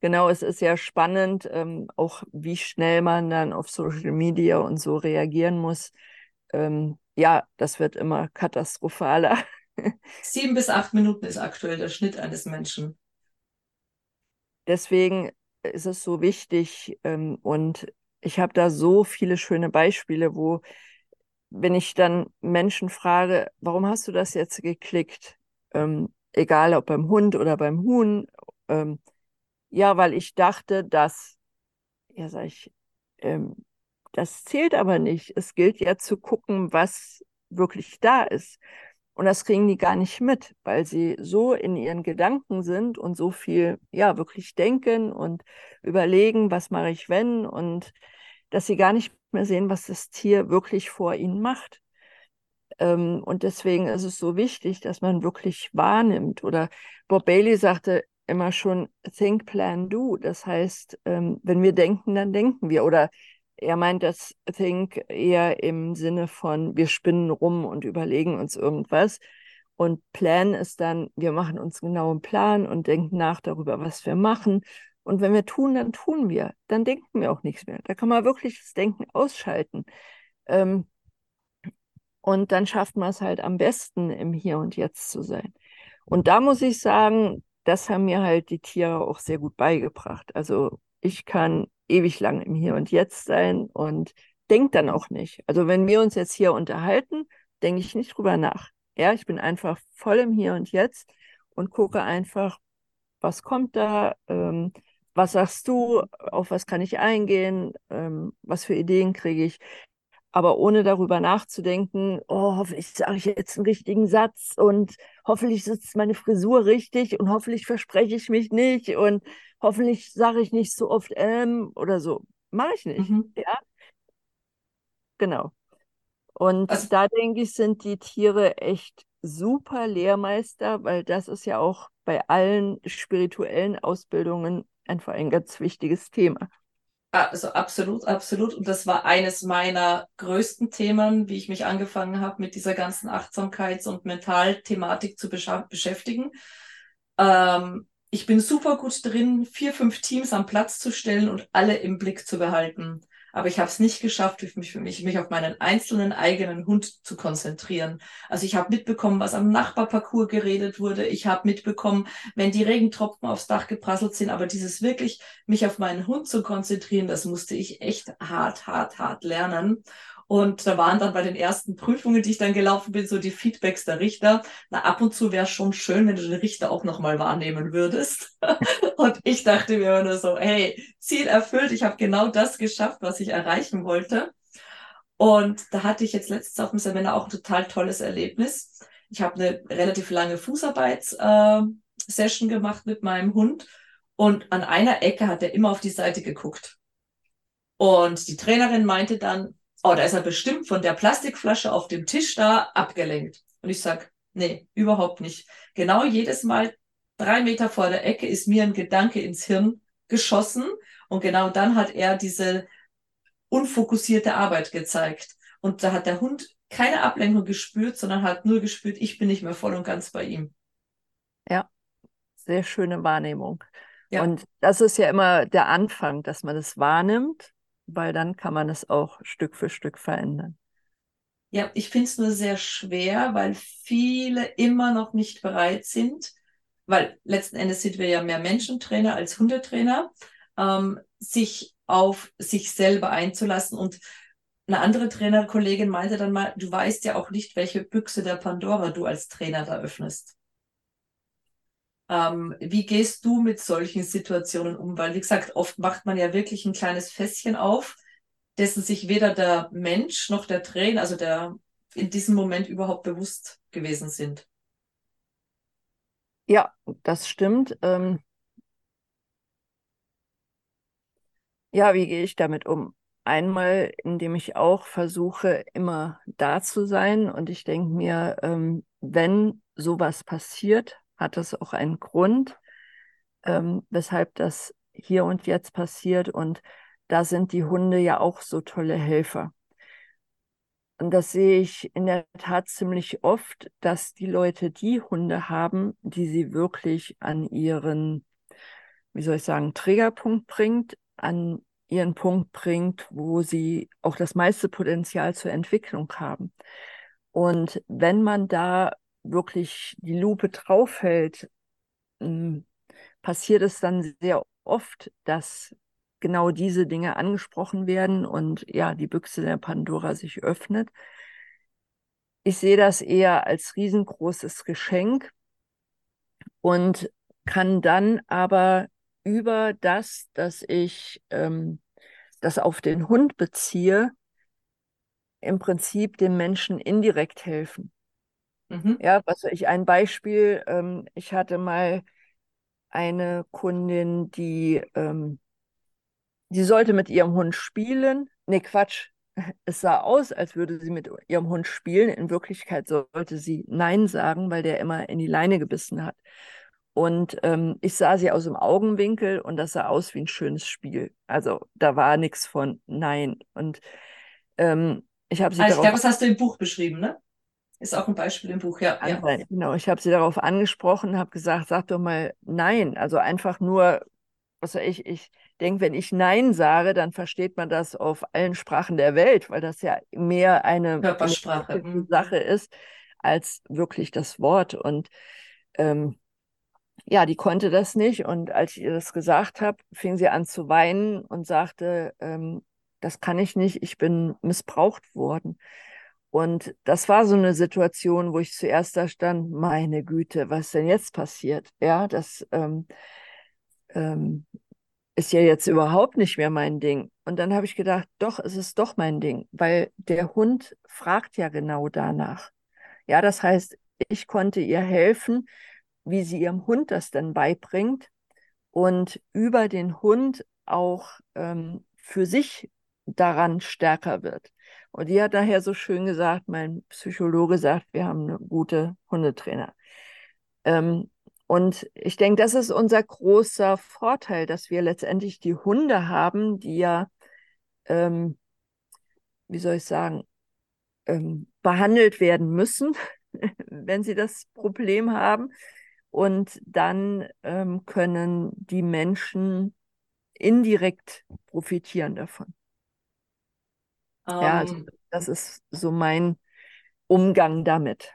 Genau, es ist ja spannend, ähm, auch wie schnell man dann auf Social Media und so reagieren muss. Ähm, ja, das wird immer katastrophaler. Sieben bis acht Minuten ist aktuell der Schnitt eines Menschen. Deswegen ist es so wichtig ähm, und ich habe da so viele schöne Beispiele, wo, wenn ich dann Menschen frage, warum hast du das jetzt geklickt? Ähm, egal ob beim Hund oder beim Huhn. Ja, weil ich dachte, dass, ja, sag ich, ähm, das zählt aber nicht. Es gilt ja zu gucken, was wirklich da ist. Und das kriegen die gar nicht mit, weil sie so in ihren Gedanken sind und so viel, ja, wirklich denken und überlegen, was mache ich wenn und dass sie gar nicht mehr sehen, was das Tier wirklich vor ihnen macht. Ähm, und deswegen ist es so wichtig, dass man wirklich wahrnimmt. Oder Bob Bailey sagte immer schon, think, plan, do. Das heißt, ähm, wenn wir denken, dann denken wir. Oder er meint das Think eher im Sinne von, wir spinnen rum und überlegen uns irgendwas. Und Plan ist dann, wir machen uns genau einen Plan und denken nach darüber, was wir machen. Und wenn wir tun, dann tun wir. Dann denken wir auch nichts mehr. Da kann man wirklich das Denken ausschalten. Ähm, und dann schafft man es halt am besten, im Hier und Jetzt zu sein. Und da muss ich sagen, das haben mir halt die Tiere auch sehr gut beigebracht. Also ich kann ewig lang im Hier und Jetzt sein und denke dann auch nicht. Also wenn wir uns jetzt hier unterhalten, denke ich nicht drüber nach. Ja, ich bin einfach voll im Hier und Jetzt und gucke einfach, was kommt da, ähm, was sagst du, auf was kann ich eingehen, ähm, was für Ideen kriege ich aber ohne darüber nachzudenken, oh, hoffentlich sage ich jetzt einen richtigen Satz und hoffentlich sitzt meine Frisur richtig und hoffentlich verspreche ich mich nicht und hoffentlich sage ich nicht so oft ähm oder so. Mache ich nicht. Mhm. Ja. Genau. Und also, da denke ich, sind die Tiere echt super Lehrmeister, weil das ist ja auch bei allen spirituellen Ausbildungen einfach ein ganz wichtiges Thema. Also absolut, absolut. Und das war eines meiner größten Themen, wie ich mich angefangen habe, mit dieser ganzen Achtsamkeits- und Mentalthematik zu beschäftigen. Ähm, ich bin super gut drin, vier, fünf Teams am Platz zu stellen und alle im Blick zu behalten aber ich habe es nicht geschafft, mich, mich, mich auf meinen einzelnen eigenen Hund zu konzentrieren. Also ich habe mitbekommen, was am Nachbarparcours geredet wurde. Ich habe mitbekommen, wenn die Regentropfen aufs Dach geprasselt sind. Aber dieses wirklich, mich auf meinen Hund zu konzentrieren, das musste ich echt hart, hart, hart lernen. Und da waren dann bei den ersten Prüfungen, die ich dann gelaufen bin, so die Feedbacks der Richter. Na, ab und zu wäre schon schön, wenn du den Richter auch nochmal wahrnehmen würdest. und ich dachte mir nur so, hey, Ziel erfüllt, ich habe genau das geschafft, was ich erreichen wollte. Und da hatte ich jetzt letztens auf dem Seminar auch ein total tolles Erlebnis. Ich habe eine relativ lange Fußarbeits-Session äh, gemacht mit meinem Hund. Und an einer Ecke hat er immer auf die Seite geguckt. Und die Trainerin meinte dann, oh, da ist er bestimmt von der Plastikflasche auf dem Tisch da abgelenkt. Und ich sag, nee, überhaupt nicht. Genau jedes Mal drei Meter vor der Ecke ist mir ein Gedanke ins Hirn geschossen und genau dann hat er diese unfokussierte Arbeit gezeigt. Und da hat der Hund keine Ablenkung gespürt, sondern hat nur gespürt, ich bin nicht mehr voll und ganz bei ihm. Ja, sehr schöne Wahrnehmung. Ja. Und das ist ja immer der Anfang, dass man das wahrnimmt weil dann kann man es auch Stück für Stück verändern. Ja, ich finde es nur sehr schwer, weil viele immer noch nicht bereit sind, weil letzten Endes sind wir ja mehr Menschentrainer als Hundetrainer. ähm, sich auf sich selber einzulassen. Und eine andere Trainerkollegin meinte dann mal, du weißt ja auch nicht, welche Büchse der Pandora du als Trainer da öffnest. Ähm, wie gehst du mit solchen Situationen um? Weil, wie gesagt, oft macht man ja wirklich ein kleines Fässchen auf, dessen sich weder der Mensch noch der Trainer, also der in diesem Moment überhaupt bewusst gewesen sind. Ja, das stimmt. Ähm ja, wie gehe ich damit um? Einmal, indem ich auch versuche, immer da zu sein. Und ich denke mir, ähm, wenn sowas passiert, hat das auch einen Grund, ähm, weshalb das hier und jetzt passiert. Und da sind die Hunde ja auch so tolle Helfer. Und das sehe ich in der Tat ziemlich oft, dass die Leute die Hunde haben, die sie wirklich an ihren, wie soll ich sagen, Trägerpunkt bringt, an ihren Punkt bringt, wo sie auch das meiste Potenzial zur Entwicklung haben. Und wenn man da wirklich die Lupe draufhält, hm, passiert es dann sehr oft, dass genau diese Dinge angesprochen werden und ja, die Büchse der Pandora sich öffnet. Ich sehe das eher als riesengroßes Geschenk und kann dann aber über das, dass ich ähm, das auf den Hund beziehe, im Prinzip dem Menschen indirekt helfen. Mhm. Ja, was ich ein Beispiel, ähm, ich hatte mal eine Kundin, die, ähm, die sollte mit ihrem Hund spielen. Nee, Quatsch. Es sah aus, als würde sie mit ihrem Hund spielen. In Wirklichkeit sollte sie Nein sagen, weil der immer in die Leine gebissen hat. Und ähm, ich sah sie aus dem Augenwinkel und das sah aus wie ein schönes Spiel. Also da war nichts von Nein. Und ähm, ich habe sie. Also, ich glaube, das hast du im Buch beschrieben, ne? Ist auch ein Beispiel im Buch, ja. ja. Genau, ich habe sie darauf angesprochen, habe gesagt, sag doch mal Nein. Also einfach nur, was weiß ich, ich denke, wenn ich Nein sage, dann versteht man das auf allen Sprachen der Welt, weil das ja mehr eine, Körpersprache. eine mhm. Sache ist als wirklich das Wort. Und ähm, ja, die konnte das nicht. Und als ich ihr das gesagt habe, fing sie an zu weinen und sagte, ähm, das kann ich nicht, ich bin missbraucht worden. Und das war so eine Situation, wo ich zuerst da stand, meine Güte, was denn jetzt passiert? Ja, das ähm, ähm, ist ja jetzt überhaupt nicht mehr mein Ding. Und dann habe ich gedacht, doch, es ist doch mein Ding, weil der Hund fragt ja genau danach. Ja, das heißt, ich konnte ihr helfen, wie sie ihrem Hund das dann beibringt und über den Hund auch ähm, für sich daran stärker wird. Und die hat daher so schön gesagt, mein Psychologe sagt, wir haben eine gute Hundetrainer. Ähm, und ich denke, das ist unser großer Vorteil, dass wir letztendlich die Hunde haben, die ja, ähm, wie soll ich sagen, ähm, behandelt werden müssen, wenn sie das Problem haben. Und dann ähm, können die Menschen indirekt profitieren davon. Ja, also ähm, das ist so mein Umgang damit.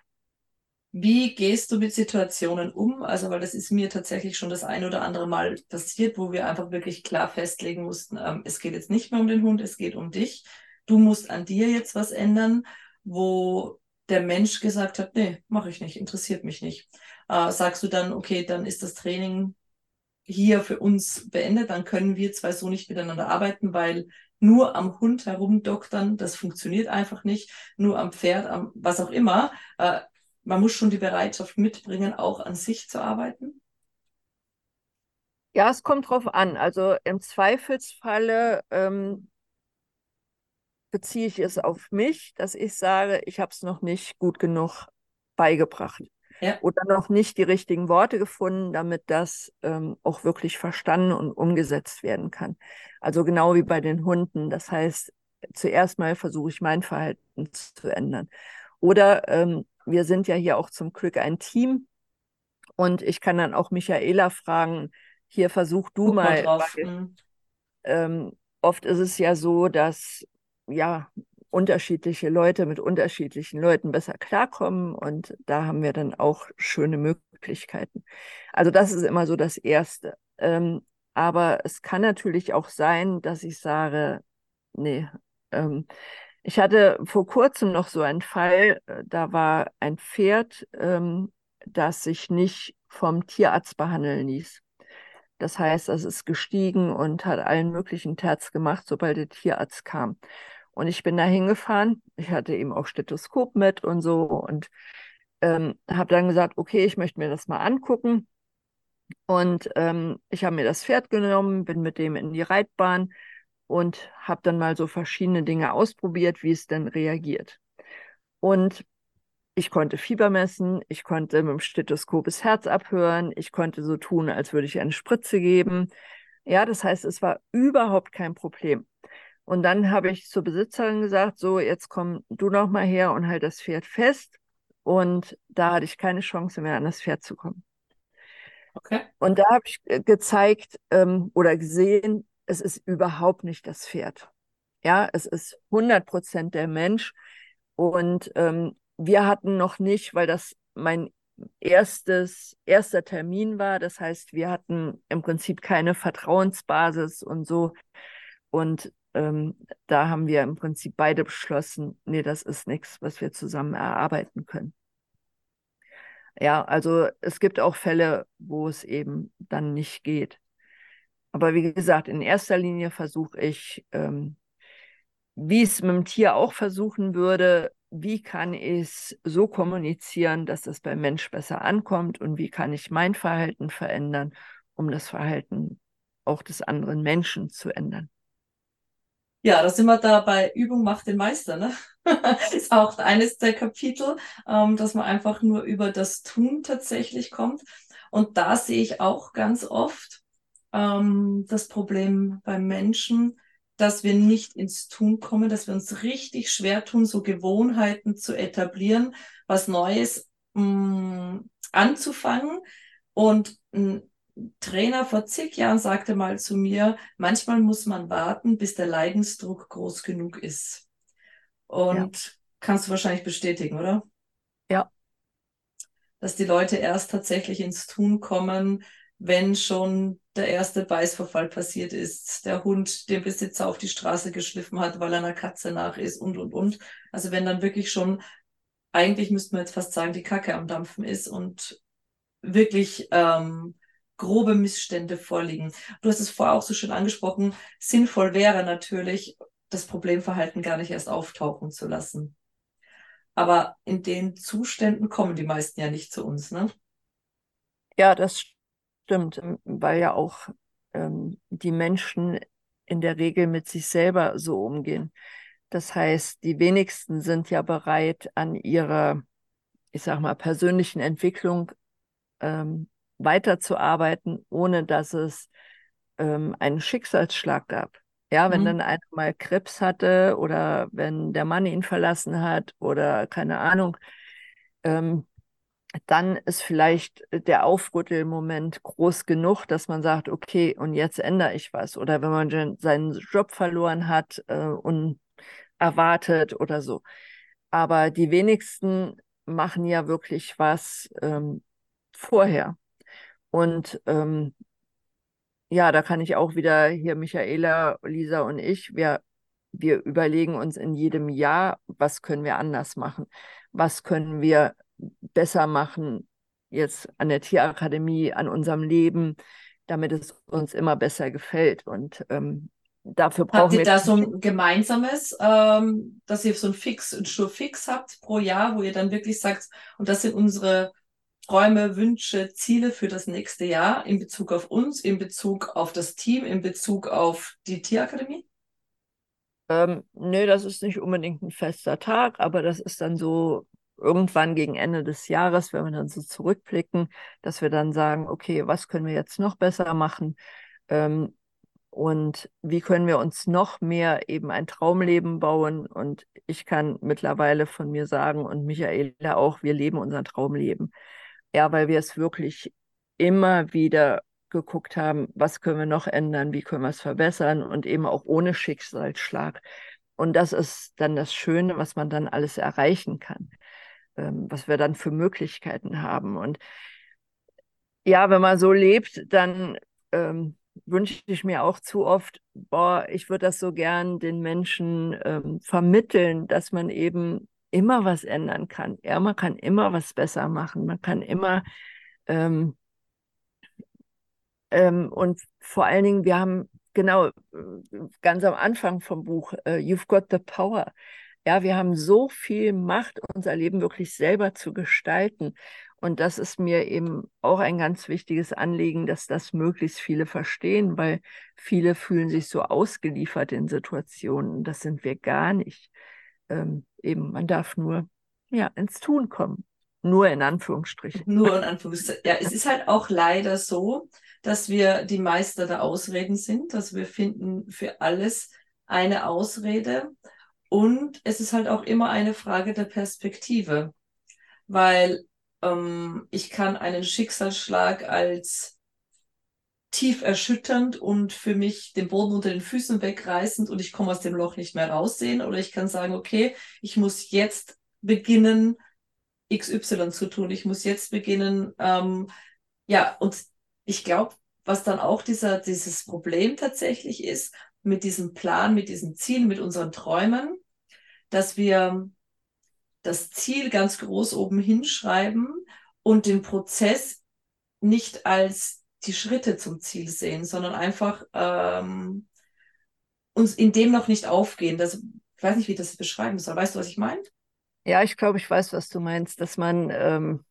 Wie gehst du mit Situationen um? Also, weil das ist mir tatsächlich schon das ein oder andere Mal passiert, wo wir einfach wirklich klar festlegen mussten, ähm, es geht jetzt nicht mehr um den Hund, es geht um dich. Du musst an dir jetzt was ändern, wo der Mensch gesagt hat, nee, mache ich nicht, interessiert mich nicht. Äh, sagst du dann, okay, dann ist das Training hier für uns beendet, dann können wir zwei so nicht miteinander arbeiten, weil nur am Hund herumdoktern, das funktioniert einfach nicht, nur am Pferd, am was auch immer. Äh, man muss schon die Bereitschaft mitbringen, auch an sich zu arbeiten. Ja, es kommt drauf an. Also im Zweifelsfalle ähm, beziehe ich es auf mich, dass ich sage, ich habe es noch nicht gut genug beigebracht ja. oder noch nicht die richtigen Worte gefunden, damit das ähm, auch wirklich verstanden und umgesetzt werden kann. Also genau wie bei den Hunden. Das heißt, zuerst mal versuche ich mein Verhalten zu ändern. Oder ähm, wir sind ja hier auch zum Glück ein Team und ich kann dann auch Michaela fragen, hier versuch du Guck mal. mal mhm. ähm, oft ist es ja so, dass ja unterschiedliche Leute mit unterschiedlichen Leuten besser klarkommen und da haben wir dann auch schöne Möglichkeiten. Also das ist immer so das Erste. Ähm, Aber es kann natürlich auch sein, dass ich sage, nee, ähm, ich hatte vor kurzem noch so einen Fall, äh, da war ein Pferd, ähm, das sich nicht vom Tierarzt behandeln ließ. Das heißt, es ist gestiegen und hat allen möglichen Terz gemacht, sobald der Tierarzt kam. Und ich bin da hingefahren. Ich hatte eben auch Stethoskop mit und so und ähm, habe dann gesagt, okay, ich möchte mir das mal angucken. Und ähm, ich habe mir das Pferd genommen, bin mit dem in die Reitbahn und habe dann mal so verschiedene Dinge ausprobiert, wie es denn reagiert. Und ich konnte Fieber messen, ich konnte mit dem Stethoskop das Herz abhören, ich konnte so tun, als würde ich eine Spritze geben. Ja, das heißt, es war überhaupt kein Problem. Und dann habe ich zur Besitzerin gesagt, so, jetzt komm du noch mal her und halt das Pferd fest. Und da hatte ich keine Chance mehr, an das Pferd zu kommen. Okay. Und da habe ich gezeigt ähm, oder gesehen, es ist überhaupt nicht das Pferd. Ja, es ist 100 Prozent der Mensch. Und ähm, wir hatten noch nicht, weil das mein erstes, erster Termin war. Das heißt, wir hatten im Prinzip keine Vertrauensbasis und so. Und ähm, da haben wir im Prinzip beide beschlossen, nee, das ist nichts, was wir zusammen erarbeiten können. Ja, also es gibt auch Fälle, wo es eben dann nicht geht. Aber wie gesagt, in erster Linie versuche ich, ähm, wie es mit dem Tier auch versuchen würde, wie kann ich es so kommunizieren, dass es beim Mensch besser ankommt und wie kann ich mein Verhalten verändern, um das Verhalten auch des anderen Menschen zu ändern. Ja, da sind wir da bei Übung macht den Meister, ne? ist auch eines der Kapitel, ähm, dass man einfach nur über das Tun tatsächlich kommt. Und da sehe ich auch ganz oft ähm, das Problem beim Menschen, dass wir nicht ins Tun kommen, dass wir uns richtig schwer tun, so Gewohnheiten zu etablieren, was Neues mh, mm, anzufangen. Und ein Trainer vor zig Jahren sagte mal zu mir, manchmal muss man warten, bis der Leidensdruck groß genug ist. Und ja. kannst du wahrscheinlich bestätigen, oder? Ja. Dass die Leute erst tatsächlich ins Tun kommen, wenn schon der erste Beißverfall passiert ist, der Hund den Besitzer auf die Straße geschliffen hat, weil er einer Katze nach ist und, und, und. Also wenn dann wirklich schon, eigentlich müsste man jetzt fast sagen, die Kacke am Dampfen ist und wirklich ähm, grobe Missstände vorliegen. Du hast es vorher auch so schön angesprochen, sinnvoll wäre natürlich, das Problemverhalten gar nicht erst auftauchen zu lassen. Aber in den Zuständen kommen die meisten ja nicht zu uns, ne? Ja, das stimmt, weil ja auch ähm, die Menschen in der Regel mit sich selber so umgehen. Das heißt, die wenigsten sind ja bereit, an ihrer, ich sag mal, persönlichen Entwicklung ähm, weiterzuarbeiten, ohne dass es ähm, einen Schicksalsschlag gab. Ja, wenn mhm. dann einer mal Krebs hatte oder wenn der Mann ihn verlassen hat oder keine Ahnung, ähm, dann ist vielleicht der Aufrüttelmoment groß genug, dass man sagt, okay, und jetzt ändere ich was. Oder wenn man seinen Job verloren hat, äh, unerwartet oder so. Aber die wenigsten machen ja wirklich was ähm, vorher. Und ähm, ja, da kann ich auch wieder hier Michaela, Lisa und ich, wir, wir überlegen uns in jedem Jahr, was können wir anders machen? Was können wir besser machen jetzt an der Tierakademie, an unserem Leben, damit es uns immer besser gefällt. Und ähm, dafür brauchen habt ihr wir. da so ein gemeinsames, ähm, dass ihr so ein Fix, ein Fix habt pro Jahr, wo ihr dann wirklich sagt, und das sind unsere Träume, Wünsche, Ziele für das nächste Jahr in Bezug auf uns, in Bezug auf das Team, in Bezug auf die Tierakademie? Ähm, nö, das ist nicht unbedingt ein fester Tag, aber das ist dann so irgendwann gegen Ende des Jahres, wenn wir dann so zurückblicken, dass wir dann sagen, okay, was können wir jetzt noch besser machen? Ähm, und wie können wir uns noch mehr eben ein Traumleben bauen? Und ich kann mittlerweile von mir sagen und Michaela auch, wir leben unser Traumleben. Ja, weil wir es wirklich immer wieder geguckt haben, was können wir noch ändern, wie können wir es verbessern und eben auch ohne Schicksalsschlag. Und das ist dann das Schöne, was man dann alles erreichen kann ähm, was wir dann für Möglichkeiten haben. Und ja, wenn man so lebt, dann ähm, wünsche ich mir auch zu oft, boah, ich würde das so gern den Menschen ähm, vermitteln, dass man eben immer was ändern kann. Ja, man kann immer was besser machen. Man kann immer ähm, ähm, und vor allen Dingen, wir haben genau ganz am Anfang vom Buch, uh, You've Got the Power. Ja, wir haben so viel Macht, unser Leben wirklich selber zu gestalten. Und das ist mir eben auch ein ganz wichtiges Anliegen, dass das möglichst viele verstehen, weil viele fühlen sich so ausgeliefert in Situationen. Das sind wir gar nicht. Ähm, eben, man darf nur ja, ins Tun kommen. Nur in Anführungsstrichen. Nur in Anführungsstrichen. Ja, es ist halt auch leider so, dass wir die Meister der Ausreden sind, dass wir finden für alles eine Ausrede. Und es ist halt auch immer eine Frage der Perspektive, weil ähm, ich kann einen Schicksalsschlag als tief erschütternd und für mich den Boden unter den Füßen wegreißend und ich komme aus dem Loch nicht mehr raussehen. Oder ich kann sagen, okay, ich muss jetzt beginnen, XY zu tun. Ich muss jetzt beginnen, ähm, ja, und ich glaube, was dann auch dieser, dieses Problem tatsächlich ist, mit diesem Plan, mit diesen Zielen, mit unseren Träumen, dass wir das Ziel ganz groß oben hinschreiben und den Prozess nicht als die Schritte zum Ziel sehen, sondern einfach ähm, uns in dem noch nicht aufgehen. Das, ich weiß nicht, wie ich das beschreiben soll. Weißt du, was ich meine? Ja, ich glaube, ich weiß, was du meinst, dass man ähm,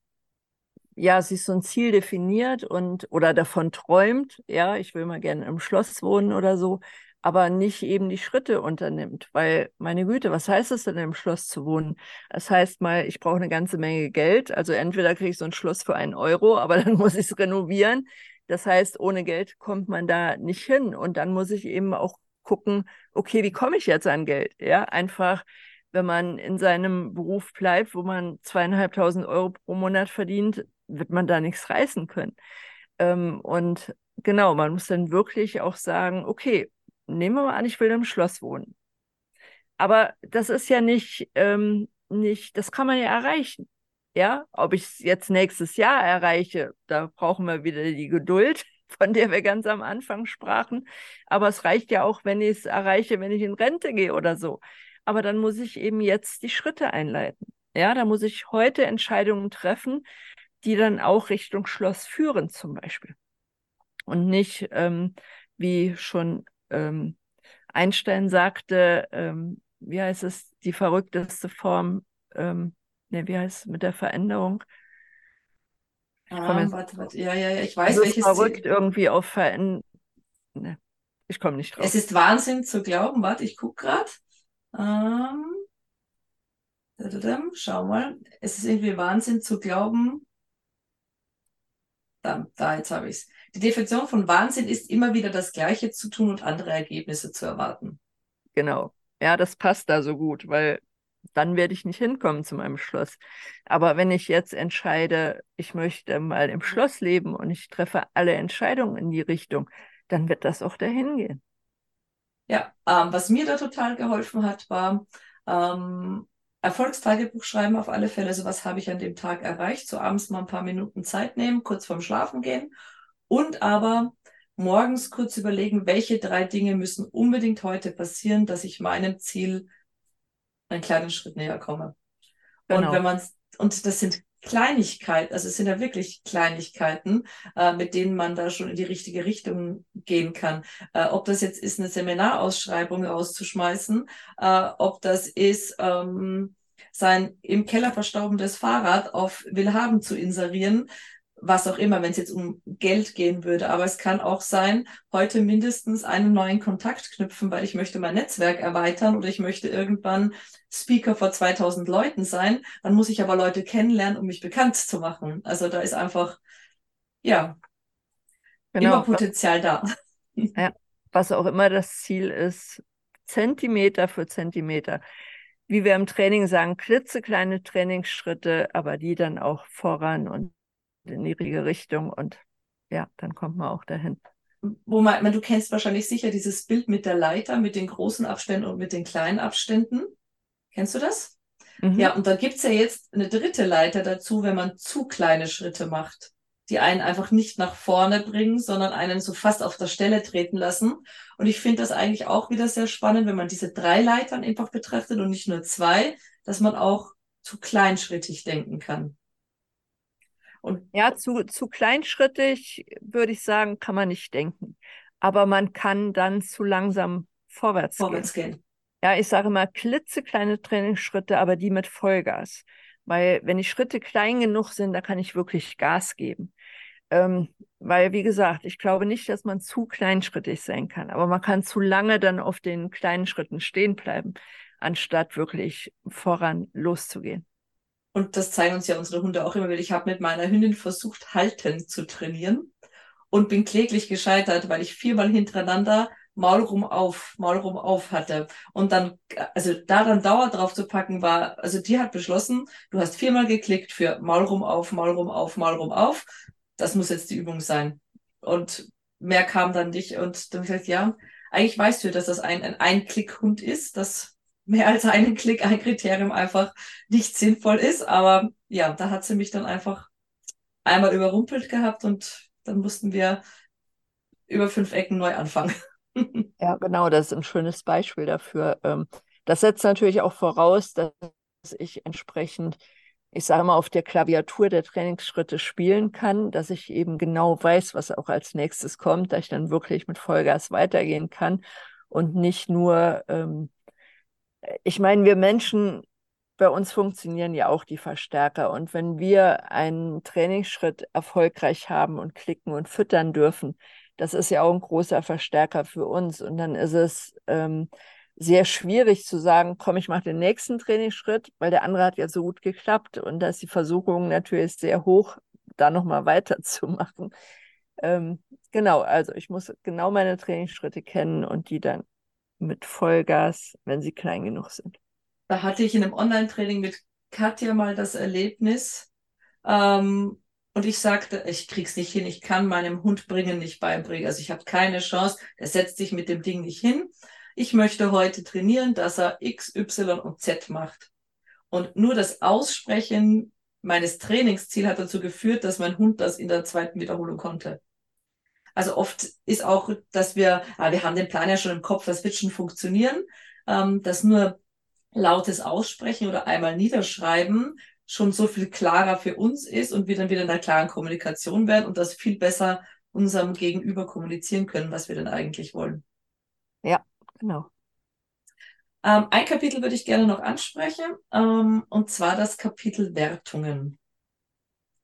ja sich so ein Ziel definiert und oder davon träumt, ja, ich will mal gerne im Schloss wohnen oder so, aber nicht eben die Schritte unternimmt. Weil, meine Güte, was heißt es denn, im Schloss zu wohnen? Das heißt mal, ich brauche eine ganze Menge Geld. Also entweder kriege ich so ein Schloss für einen Euro, aber dann muss ich es renovieren. Das heißt, ohne Geld kommt man da nicht hin. Und dann muss ich eben auch gucken, okay, wie komme ich jetzt an Geld? Ja, einfach, wenn man in seinem Beruf bleibt, wo man zweieinhalbtausend Euro pro Monat verdient, wird man da nichts reißen können. Ähm, und genau, man muss dann wirklich auch sagen, okay, nehmen wir mal an, ich will im Schloss wohnen. Aber das ist ja nicht, ähm, nicht, das kann man ja erreichen. Ja, ob ich es jetzt nächstes Jahr erreiche, da brauchen wir wieder die Geduld, von der wir ganz am Anfang sprachen. Aber es reicht ja auch, wenn ich es erreiche, wenn ich in Rente gehe oder so. Aber dann muss ich eben jetzt die Schritte einleiten. Ja, da muss ich heute Entscheidungen treffen, die dann auch Richtung Schloss führen, zum Beispiel. Und nicht, ähm, wie schon ähm, Einstein sagte, ähm, wie heißt es, die verrückteste Form, ähm, ne, wie heißt es mit der Veränderung? Ah, warte, warte. Ja, ja, ja, ich weiß, es welches. verrückt Ziel. irgendwie auf Veränderung. Ne, ich komme nicht drauf. Es ist Wahnsinn zu glauben, warte, ich gucke gerade. Ähm, schau mal, es ist irgendwie Wahnsinn zu glauben. Da, da jetzt habe ich es. Die Definition von Wahnsinn ist immer wieder das Gleiche zu tun und andere Ergebnisse zu erwarten. Genau. Ja, das passt da so gut, weil dann werde ich nicht hinkommen zu meinem Schloss. Aber wenn ich jetzt entscheide, ich möchte mal im Schloss leben und ich treffe alle Entscheidungen in die Richtung, dann wird das auch dahin gehen. Ja, ähm, was mir da total geholfen hat, war ähm, Erfolgstagebuch schreiben auf alle Fälle. So was habe ich an dem Tag erreicht. So abends mal ein paar Minuten Zeit nehmen, kurz vorm Schlafen gehen und aber morgens kurz überlegen, welche drei Dinge müssen unbedingt heute passieren, dass ich meinem Ziel einen kleinen Schritt näher komme. Genau. Und wenn man und das sind Kleinigkeiten, also es sind ja wirklich Kleinigkeiten, äh, mit denen man da schon in die richtige Richtung gehen kann. Äh, ob das jetzt ist, eine Seminarausschreibung rauszuschmeißen, äh, ob das ist, ähm, sein im Keller verstaubendes Fahrrad auf Willhaben zu inserieren, was auch immer, wenn es jetzt um Geld gehen würde. Aber es kann auch sein, heute mindestens einen neuen Kontakt knüpfen, weil ich möchte mein Netzwerk erweitern oder ich möchte irgendwann Speaker vor 2000 Leuten sein. Dann muss ich aber Leute kennenlernen, um mich bekannt zu machen. Also da ist einfach, ja, genau. immer Potenzial da. Ja, was auch immer das Ziel ist, Zentimeter für Zentimeter. Wie wir im Training sagen, klitzekleine Trainingsschritte, aber die dann auch voran und in die richtige Richtung und ja, dann kommt man auch dahin. Wo man, du kennst wahrscheinlich sicher dieses Bild mit der Leiter, mit den großen Abständen und mit den kleinen Abständen. Kennst du das? Mhm. Ja, und da gibt's ja jetzt eine dritte Leiter dazu, wenn man zu kleine Schritte macht. die einen einfach nicht nach vorne bringen, sondern einen so fast auf der Stelle treten lassen. Und ich finde das eigentlich auch wieder sehr spannend, wenn man diese drei Leitern einfach betrachtet und nicht nur zwei, dass man auch zu kleinschrittig denken kann. Und ja, zu, zu kleinschrittig würde ich sagen, kann man nicht denken. Aber man kann dann zu langsam vorwärts, vorwärts gehen. gehen. Ja, ich sage mal klitzekleine Trainingsschritte, aber die mit Vollgas. Weil wenn die Schritte klein genug sind, da kann ich wirklich Gas geben. Ähm, weil, wie gesagt, ich glaube nicht, dass man zu kleinschrittig sein kann, aber man kann zu lange dann auf den kleinen Schritten stehen bleiben, anstatt wirklich voran loszugehen. Und das zeigen uns ja unsere Hunde auch immer wieder. Ich habe mit meiner Hündin versucht, halten zu trainieren und bin kläglich gescheitert, weil ich viermal hintereinander Maulrum auf, Maulrum auf hatte. Und dann, also da dann Dauer drauf zu packen war, also die hat beschlossen, du hast viermal geklickt für Maulrum auf, Maulrum auf, Maulrum auf. Das muss jetzt die Übung sein. Und mehr kam dann nicht. Und dann gesagt, ja, eigentlich weißt du, dass das ein, ein Ein-Klick-Hund ist, dass mehr als einen Klick ein Kriterium einfach nicht sinnvoll ist. Aber ja, da hat sie mich dann einfach einmal überrumpelt gehabt und dann mussten wir über fünf Ecken neu anfangen. Ja, genau, das ist ein schönes Beispiel dafür. Ähm, das setzt natürlich auch voraus, dass ich entsprechend, ich sage mal, auf der Klaviatur der Trainingsschritte spielen kann, dass ich eben genau weiß, was auch als nächstes kommt, dass ich dann wirklich mit Vollgas weitergehen kann und nicht nur, ähm, ich meine, wir Menschen, bei uns funktionieren ja auch die Verstärker. Und wenn wir einen Trainingsschritt erfolgreich haben und klicken und füttern dürfen, das ist ja auch ein großer Verstärker für uns. Und dann ist es ähm, sehr schwierig zu sagen, komm, ich mache den nächsten Trainingsschritt, weil der andere hat ja so gut geklappt. Und da ist die Versuchung natürlich sehr hoch, da nochmal weiterzumachen. Ähm, genau, also ich muss genau meine Trainingsschritte kennen und die dann mit Vollgas, wenn sie klein genug sind. Da hatte ich in einem Online-Training mit Katja mal das Erlebnis, ähm, und ich sagte, ich krieg's nicht hin, ich kann meinem Hund bringen nicht beibringen. Also ich habe keine Chance, er setzt sich mit dem Ding nicht hin. Ich möchte heute trainieren, dass er X, Y und Z macht. Und nur das Aussprechen meines Trainingsziels hat dazu geführt, dass mein Hund das in der zweiten Wiederholung konnte. Also oft ist auch, dass wir, ah, wir haben den Plan ja schon im Kopf, das wird schon funktionieren, ähm, dass nur lautes Aussprechen oder einmal niederschreiben schon so viel klarer für uns ist und wir dann wieder in einer klaren Kommunikation werden und das viel besser unserem Gegenüber kommunizieren können, was wir denn eigentlich wollen. Ja, genau. Ähm, ein Kapitel würde ich gerne noch ansprechen, ähm, und zwar das Kapitel Wertungen.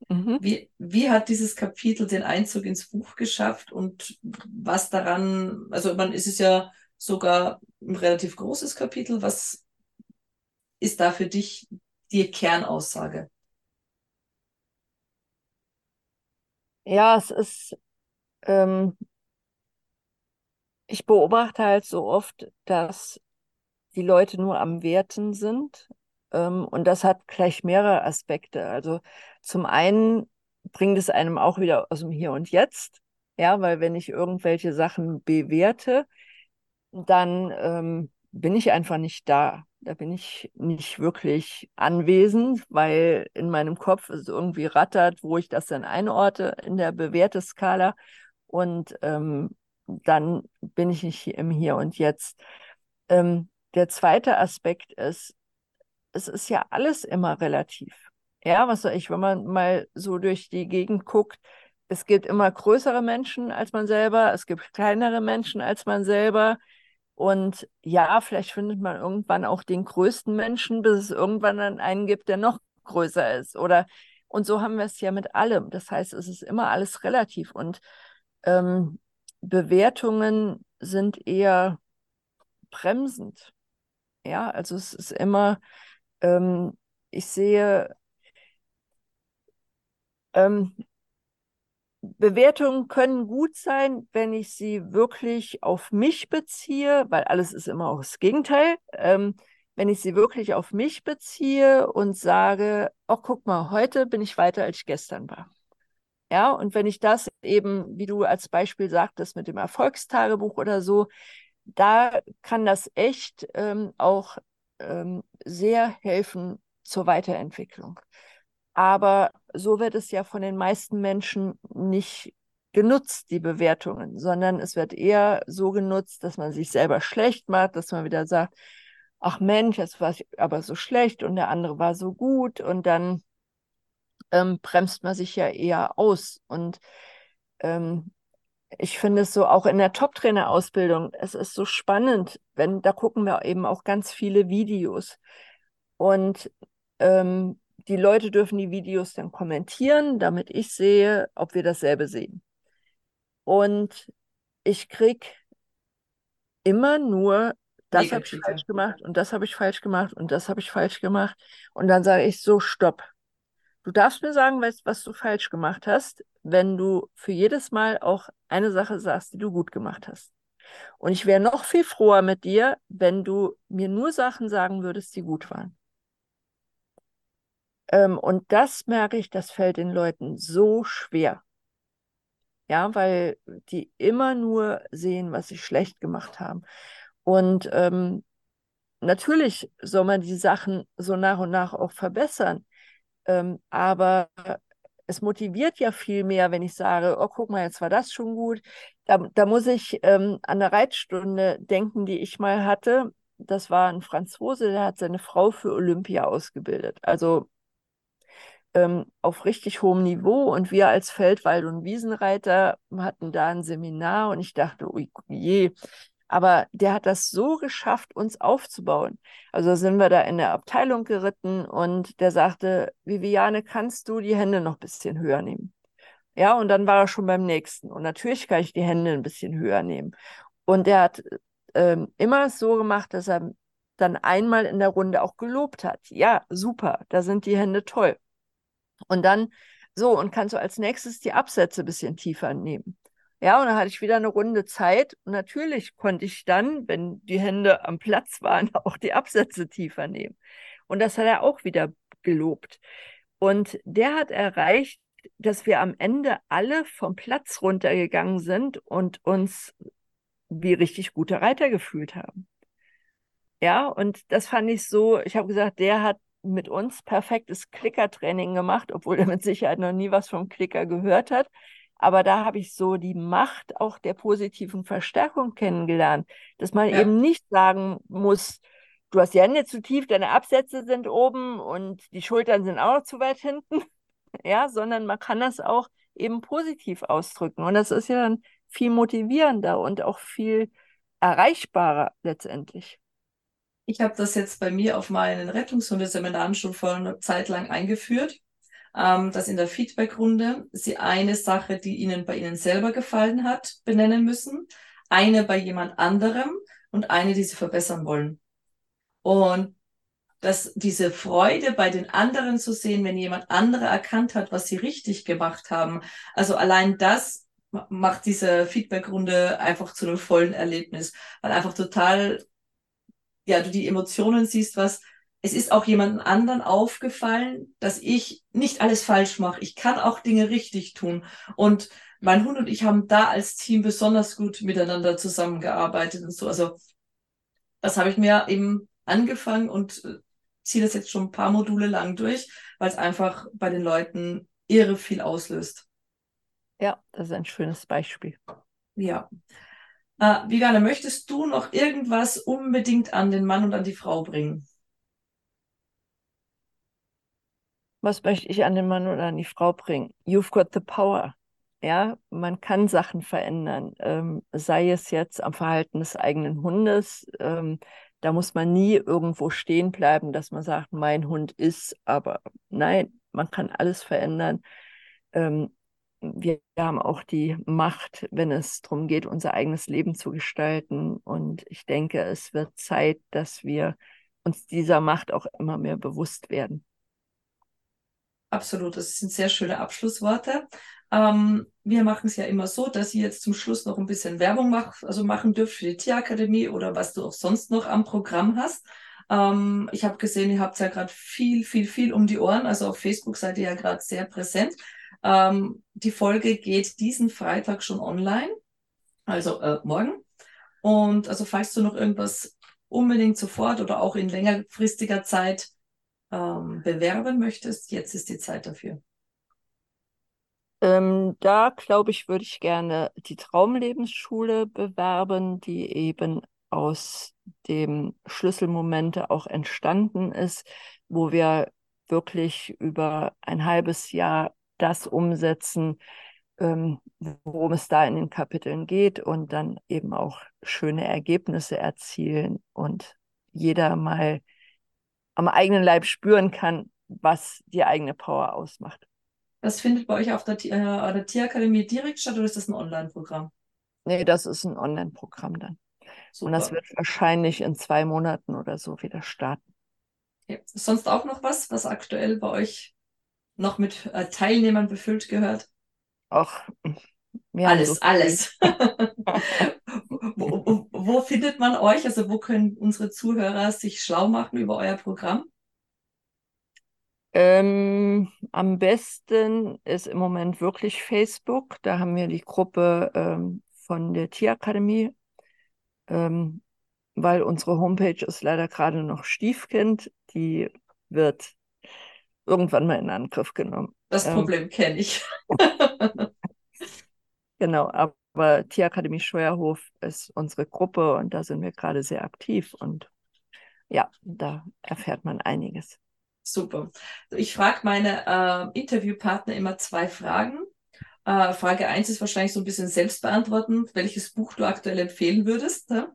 Mhm. Wie, wie hat dieses Kapitel den Einzug ins Buch geschafft und was daran, also man ist es ja sogar ein relativ großes Kapitel, was ist da für dich die Kernaussage? Ja, es ist, ähm, ich beobachte halt so oft, dass die Leute nur am Werten sind. Ähm, und das hat gleich mehrere Aspekte. Also zum einen bringt es einem auch wieder aus dem Hier und Jetzt. Ja, weil wenn ich irgendwelche Sachen bewerte, dann ähm, bin ich einfach nicht da. Da bin ich nicht wirklich anwesend, weil in meinem Kopf es irgendwie rattert, wo ich das dann einordte in der Bewerteskala. Und ähm, dann bin ich nicht im Hier und Jetzt. Ähm, der zweite Aspekt ist, es ist ja alles immer relativ. Ja, was soll ich, wenn man mal so durch die Gegend guckt, es gibt immer größere Menschen als man selber, es gibt kleinere Menschen als man selber. Und ja, vielleicht findet man irgendwann auch den größten Menschen, bis es irgendwann dann einen gibt, der noch größer ist. Oder und so haben wir es ja mit allem. Das heißt, es ist immer alles relativ. Und ähm, Bewertungen sind eher bremsend. Ja, also es ist immer, ähm, ich sehe, ähm, Bewertungen können gut sein, wenn ich sie wirklich auf mich beziehe, weil alles ist immer auch das Gegenteil. Ähm, wenn ich sie wirklich auf mich beziehe und sage, oh, guck mal, heute bin ich weiter, als ich gestern war. Ja, und wenn ich das eben, wie du als Beispiel sagtest, mit dem Erfolgstagebuch oder so, da kann das echt ähm, auch ähm, sehr helfen zur Weiterentwicklung. Aber so wird es ja von den meisten Menschen nicht genutzt, die Bewertungen, sondern es wird eher so genutzt, dass man sich selber schlecht macht, dass man wieder sagt, ach Mensch, jetzt war aber so schlecht und der andere war so gut und dann ähm, bremst man sich ja eher aus. Und ähm, ich finde es so auch in der Top-Trainer-Ausbildung, es ist so spannend, wenn da gucken wir eben auch ganz viele Videos. Und ähm, die Leute dürfen die Videos dann kommentieren, damit ich sehe, ob wir dasselbe sehen. Und ich kriege immer nur, das habe ich falsch gemacht und das habe ich falsch gemacht und das habe ich falsch gemacht. Und dann sage ich so, stopp. Du darfst mir sagen, was, was du falsch gemacht hast, wenn du für jedes Mal auch eine Sache sagst, die du gut gemacht hast. Und ich wäre noch viel froher mit dir, wenn du mir nur Sachen sagen würdest, die gut waren. Ähm, und das merke ich, das fällt den Leuten so schwer. Ja, weil die immer nur sehen, was sie schlecht gemacht haben. Und ähm, natürlich soll man die Sachen so nach und nach auch verbessern. Ähm, aber es motiviert ja viel mehr, wenn ich sage, oh, guck mal, jetzt war das schon gut. Da, da muss ich ähm, an eine Reitstunde denken, die ich mal hatte. Das war ein Franzose, der hat seine Frau für Olympia ausgebildet. Also ähm, auf richtig hohem Niveau. Und wir als Feldwald- und Wiesenreiter hatten da ein Seminar und ich dachte, ui je. Aber der hat das so geschafft, uns aufzubauen. Also sind wir da in der Abteilung geritten und der sagte, Viviane, kannst du die Hände noch ein bisschen höher nehmen? Ja, und dann war er schon beim nächsten. Und natürlich kann ich die Hände ein bisschen höher nehmen. Und der hat ähm, immer so gemacht, dass er dann einmal in der Runde auch gelobt hat. Ja, super, da sind die Hände toll. Und dann so, und kannst du als nächstes die Absätze ein bisschen tiefer nehmen. Ja, und dann hatte ich wieder eine Runde Zeit. Und natürlich konnte ich dann, wenn die Hände am Platz waren, auch die Absätze tiefer nehmen. Und das hat er auch wieder gelobt. Und der hat erreicht, dass wir am Ende alle vom Platz runtergegangen sind und uns wie richtig gute Reiter gefühlt haben. Ja, und das fand ich so, ich habe gesagt, der hat mit uns perfektes Klickertraining gemacht, obwohl er mit Sicherheit noch nie was vom Klicker gehört hat. Aber da habe ich so die Macht auch der positiven Verstärkung kennengelernt, dass man ja. eben nicht sagen muss, du hast die Hände zu tief, deine Absätze sind oben und die Schultern sind auch noch zu weit hinten, ja, sondern man kann das auch eben positiv ausdrücken. Und das ist ja dann viel motivierender und auch viel erreichbarer letztendlich. Ich habe das jetzt bei mir auf meinen Rettungshundeseminaren schon vor einer Zeit lang eingeführt, ähm, dass in der Feedbackrunde Sie eine Sache, die Ihnen bei Ihnen selber gefallen hat, benennen müssen, eine bei jemand anderem und eine, die Sie verbessern wollen. Und dass diese Freude bei den anderen zu sehen, wenn jemand andere erkannt hat, was sie richtig gemacht haben. Also allein das macht diese Feedbackrunde einfach zu einem vollen Erlebnis, weil einfach total ja, du die Emotionen siehst, was, es ist auch jemandem anderen aufgefallen, dass ich nicht alles falsch mache. Ich kann auch Dinge richtig tun. Und mein Hund und ich haben da als Team besonders gut miteinander zusammengearbeitet und so. Also das habe ich mir eben angefangen und äh, ziehe das jetzt schon ein paar Module lang durch, weil es einfach bei den Leuten irre viel auslöst. Ja, das ist ein schönes Beispiel. Ja. Äh, Viviane, möchtest du noch irgendwas unbedingt an den Mann und an die Frau bringen? Was möchte ich an den Mann oder an die Frau bringen? You've got the power. Ja, man kann Sachen verändern, ähm, sei es jetzt am Verhalten des eigenen Hundes. Ähm, da muss man nie irgendwo stehen bleiben, dass man sagt, mein Hund ist, aber nein, man kann alles verändern. Ähm, wir haben auch die Macht, wenn es darum geht, unser eigenes Leben zu gestalten. Und ich denke, es wird Zeit, dass wir uns dieser Macht auch immer mehr bewusst werden. Absolut, das sind sehr schöne Abschlussworte. Ähm, wir machen es ja immer so, dass ihr jetzt zum Schluss noch ein bisschen Werbung mach, also machen dürft für die Tierakademie oder was du auch sonst noch am Programm hast. Ähm, ich habe gesehen, ihr habt ja gerade viel, viel, viel um die Ohren. Also auf Facebook seid ihr ja gerade sehr präsent. Ähm, die Folge geht diesen Freitag schon online, also äh, morgen. Und also falls du noch irgendwas unbedingt sofort oder auch in längerfristiger Zeit ähm, bewerben möchtest, jetzt ist die Zeit dafür. Ähm, da glaube ich, würde ich gerne die Traumlebensschule bewerben, die eben aus dem Schlüsselmomente auch entstanden ist, wo wir wirklich über ein halbes Jahr das umsetzen, ähm, worum es da in den Kapiteln geht und dann eben auch schöne Ergebnisse erzielen und jeder mal am eigenen Leib spüren kann, was die eigene Power ausmacht. Das findet bei euch auf der, äh, der Tierakademie direkt statt oder ist das ein Online-Programm? Nee, das ist ein Online-Programm dann. Super. Und das wird wahrscheinlich in zwei Monaten oder so wieder starten. Ja. Sonst auch noch was, was aktuell bei euch noch mit äh, Teilnehmern befüllt gehört? Auch alles, so alles. wo, wo, wo, findet man euch? Also wo können unsere Zuhörer sich schlau machen über euer Programm? Ähm, am besten ist im Moment wirklich Facebook. Da haben wir die Gruppe ähm, von der Tierakademie, ähm, weil unsere Homepage ist leider gerade noch Stiefkind. Die wird irgendwann mal in Angriff genommen. Das ähm, Problem kenne ich. genau, aber Tierakademie Scheuerhof ist unsere Gruppe und da sind wir gerade sehr aktiv und ja, da erfährt man einiges. Super. Ich frage meine äh, Interviewpartner immer zwei Fragen. Äh, Frage 1 ist wahrscheinlich so ein bisschen selbst beantworten, welches Buch du aktuell empfehlen würdest. Ne?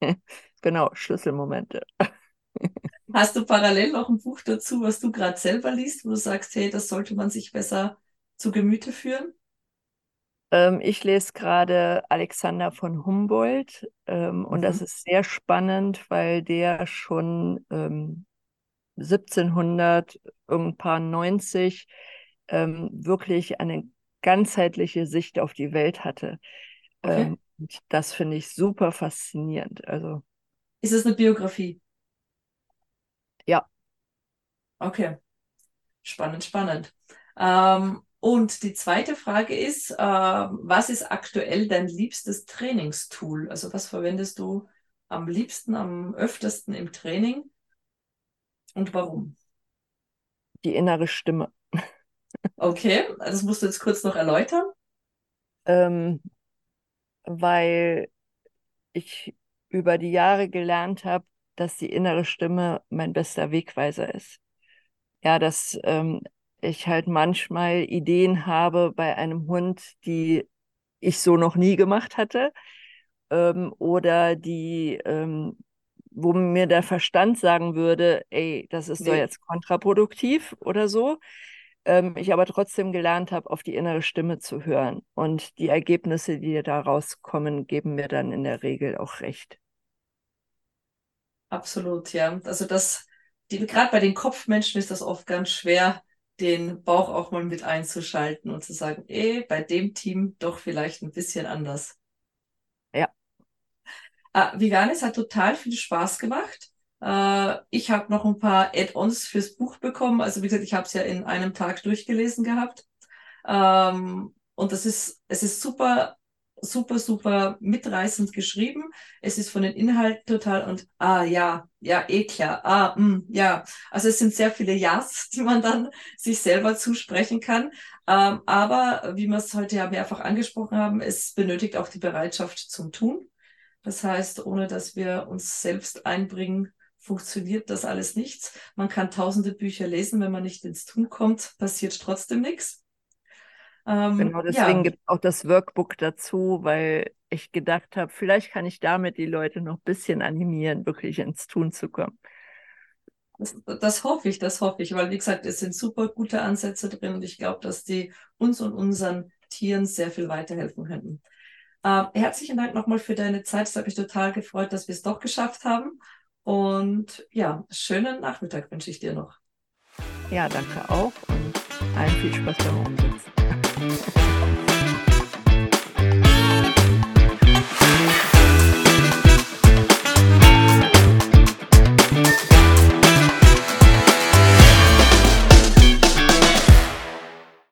genau, Schlüsselmomente. Hast du parallel noch ein Buch dazu, was du gerade selber liest, wo du sagst, hey, das sollte man sich besser zu Gemüte führen? Ähm, ich lese gerade Alexander von Humboldt ähm, mhm. und das mhm. ist sehr spannend, weil der schon ähm, 1700 irgendwann 90 ähm, wirklich eine ganzheitliche Sicht auf die Welt hatte. Okay. Ähm, das finde ich super faszinierend. Also ist es eine Biografie? Ja. Okay. Spannend, spannend. Ähm, und die zweite Frage ist, äh, was ist aktuell dein liebstes Trainingstool? Also was verwendest du am liebsten, am öftesten im Training? Und warum? Die innere Stimme. Okay, das musst du jetzt kurz noch erläutern. Ähm, weil ich über die Jahre gelernt habe, dass die innere Stimme mein bester Wegweiser ist. Ja, dass ähm, ich halt manchmal Ideen habe bei einem Hund, die ich so noch nie gemacht hatte ähm, oder die ähm, wo mir der Verstand sagen würde, ey, das ist nee. doch jetzt kontraproduktiv oder so. Ähm, ich aber trotzdem gelernt habe, auf die innere Stimme zu hören. Und die Ergebnisse, die da rauskommen, geben mir dann in der Regel auch recht. Absolut, ja. Also das, gerade bei den Kopfmenschen ist das oft ganz schwer, den Bauch auch mal mit einzuschalten und zu sagen, ey, bei dem Team doch vielleicht ein bisschen anders. Äh, Veganes hat total viel Spaß gemacht. Äh, ich habe noch ein paar Add-ons fürs Buch bekommen. Also wie gesagt, ich habe es ja in einem Tag durchgelesen gehabt. Ähm, und das ist, es ist super, super, super mitreißend geschrieben. Es ist von den Inhalten total und ah ja, ja, eh klar, ah, mh, mm, ja. Also es sind sehr viele Ja's, die man dann sich selber zusprechen kann. Ähm, aber wie wir es heute ja mehrfach angesprochen haben, es benötigt auch die Bereitschaft zum Tun. Das heißt, ohne dass wir uns selbst einbringen, funktioniert das alles nichts. Man kann tausende Bücher lesen, wenn man nicht ins Tun kommt, passiert trotzdem nichts. Ähm, genau, deswegen ja. gibt es auch das Workbook dazu, weil ich gedacht habe, vielleicht kann ich damit die Leute noch ein bisschen animieren, wirklich ins Tun zu kommen. Das, das, hoffe ich, das hoffe ich, weil wie gesagt, es sind super gute Ansätze drin und ich glaube, dass die uns und unseren Tieren sehr viel weiterhelfen könnten. Äh, herzlichen Dank nochmal für deine Zeit. Es hat mich total gefreut, dass wir es doch geschafft haben. Und ja, schönen Nachmittag wünsche ich dir noch. Ja, danke auch und allen viel Spaß beim Umsetzen. Mm-hmm.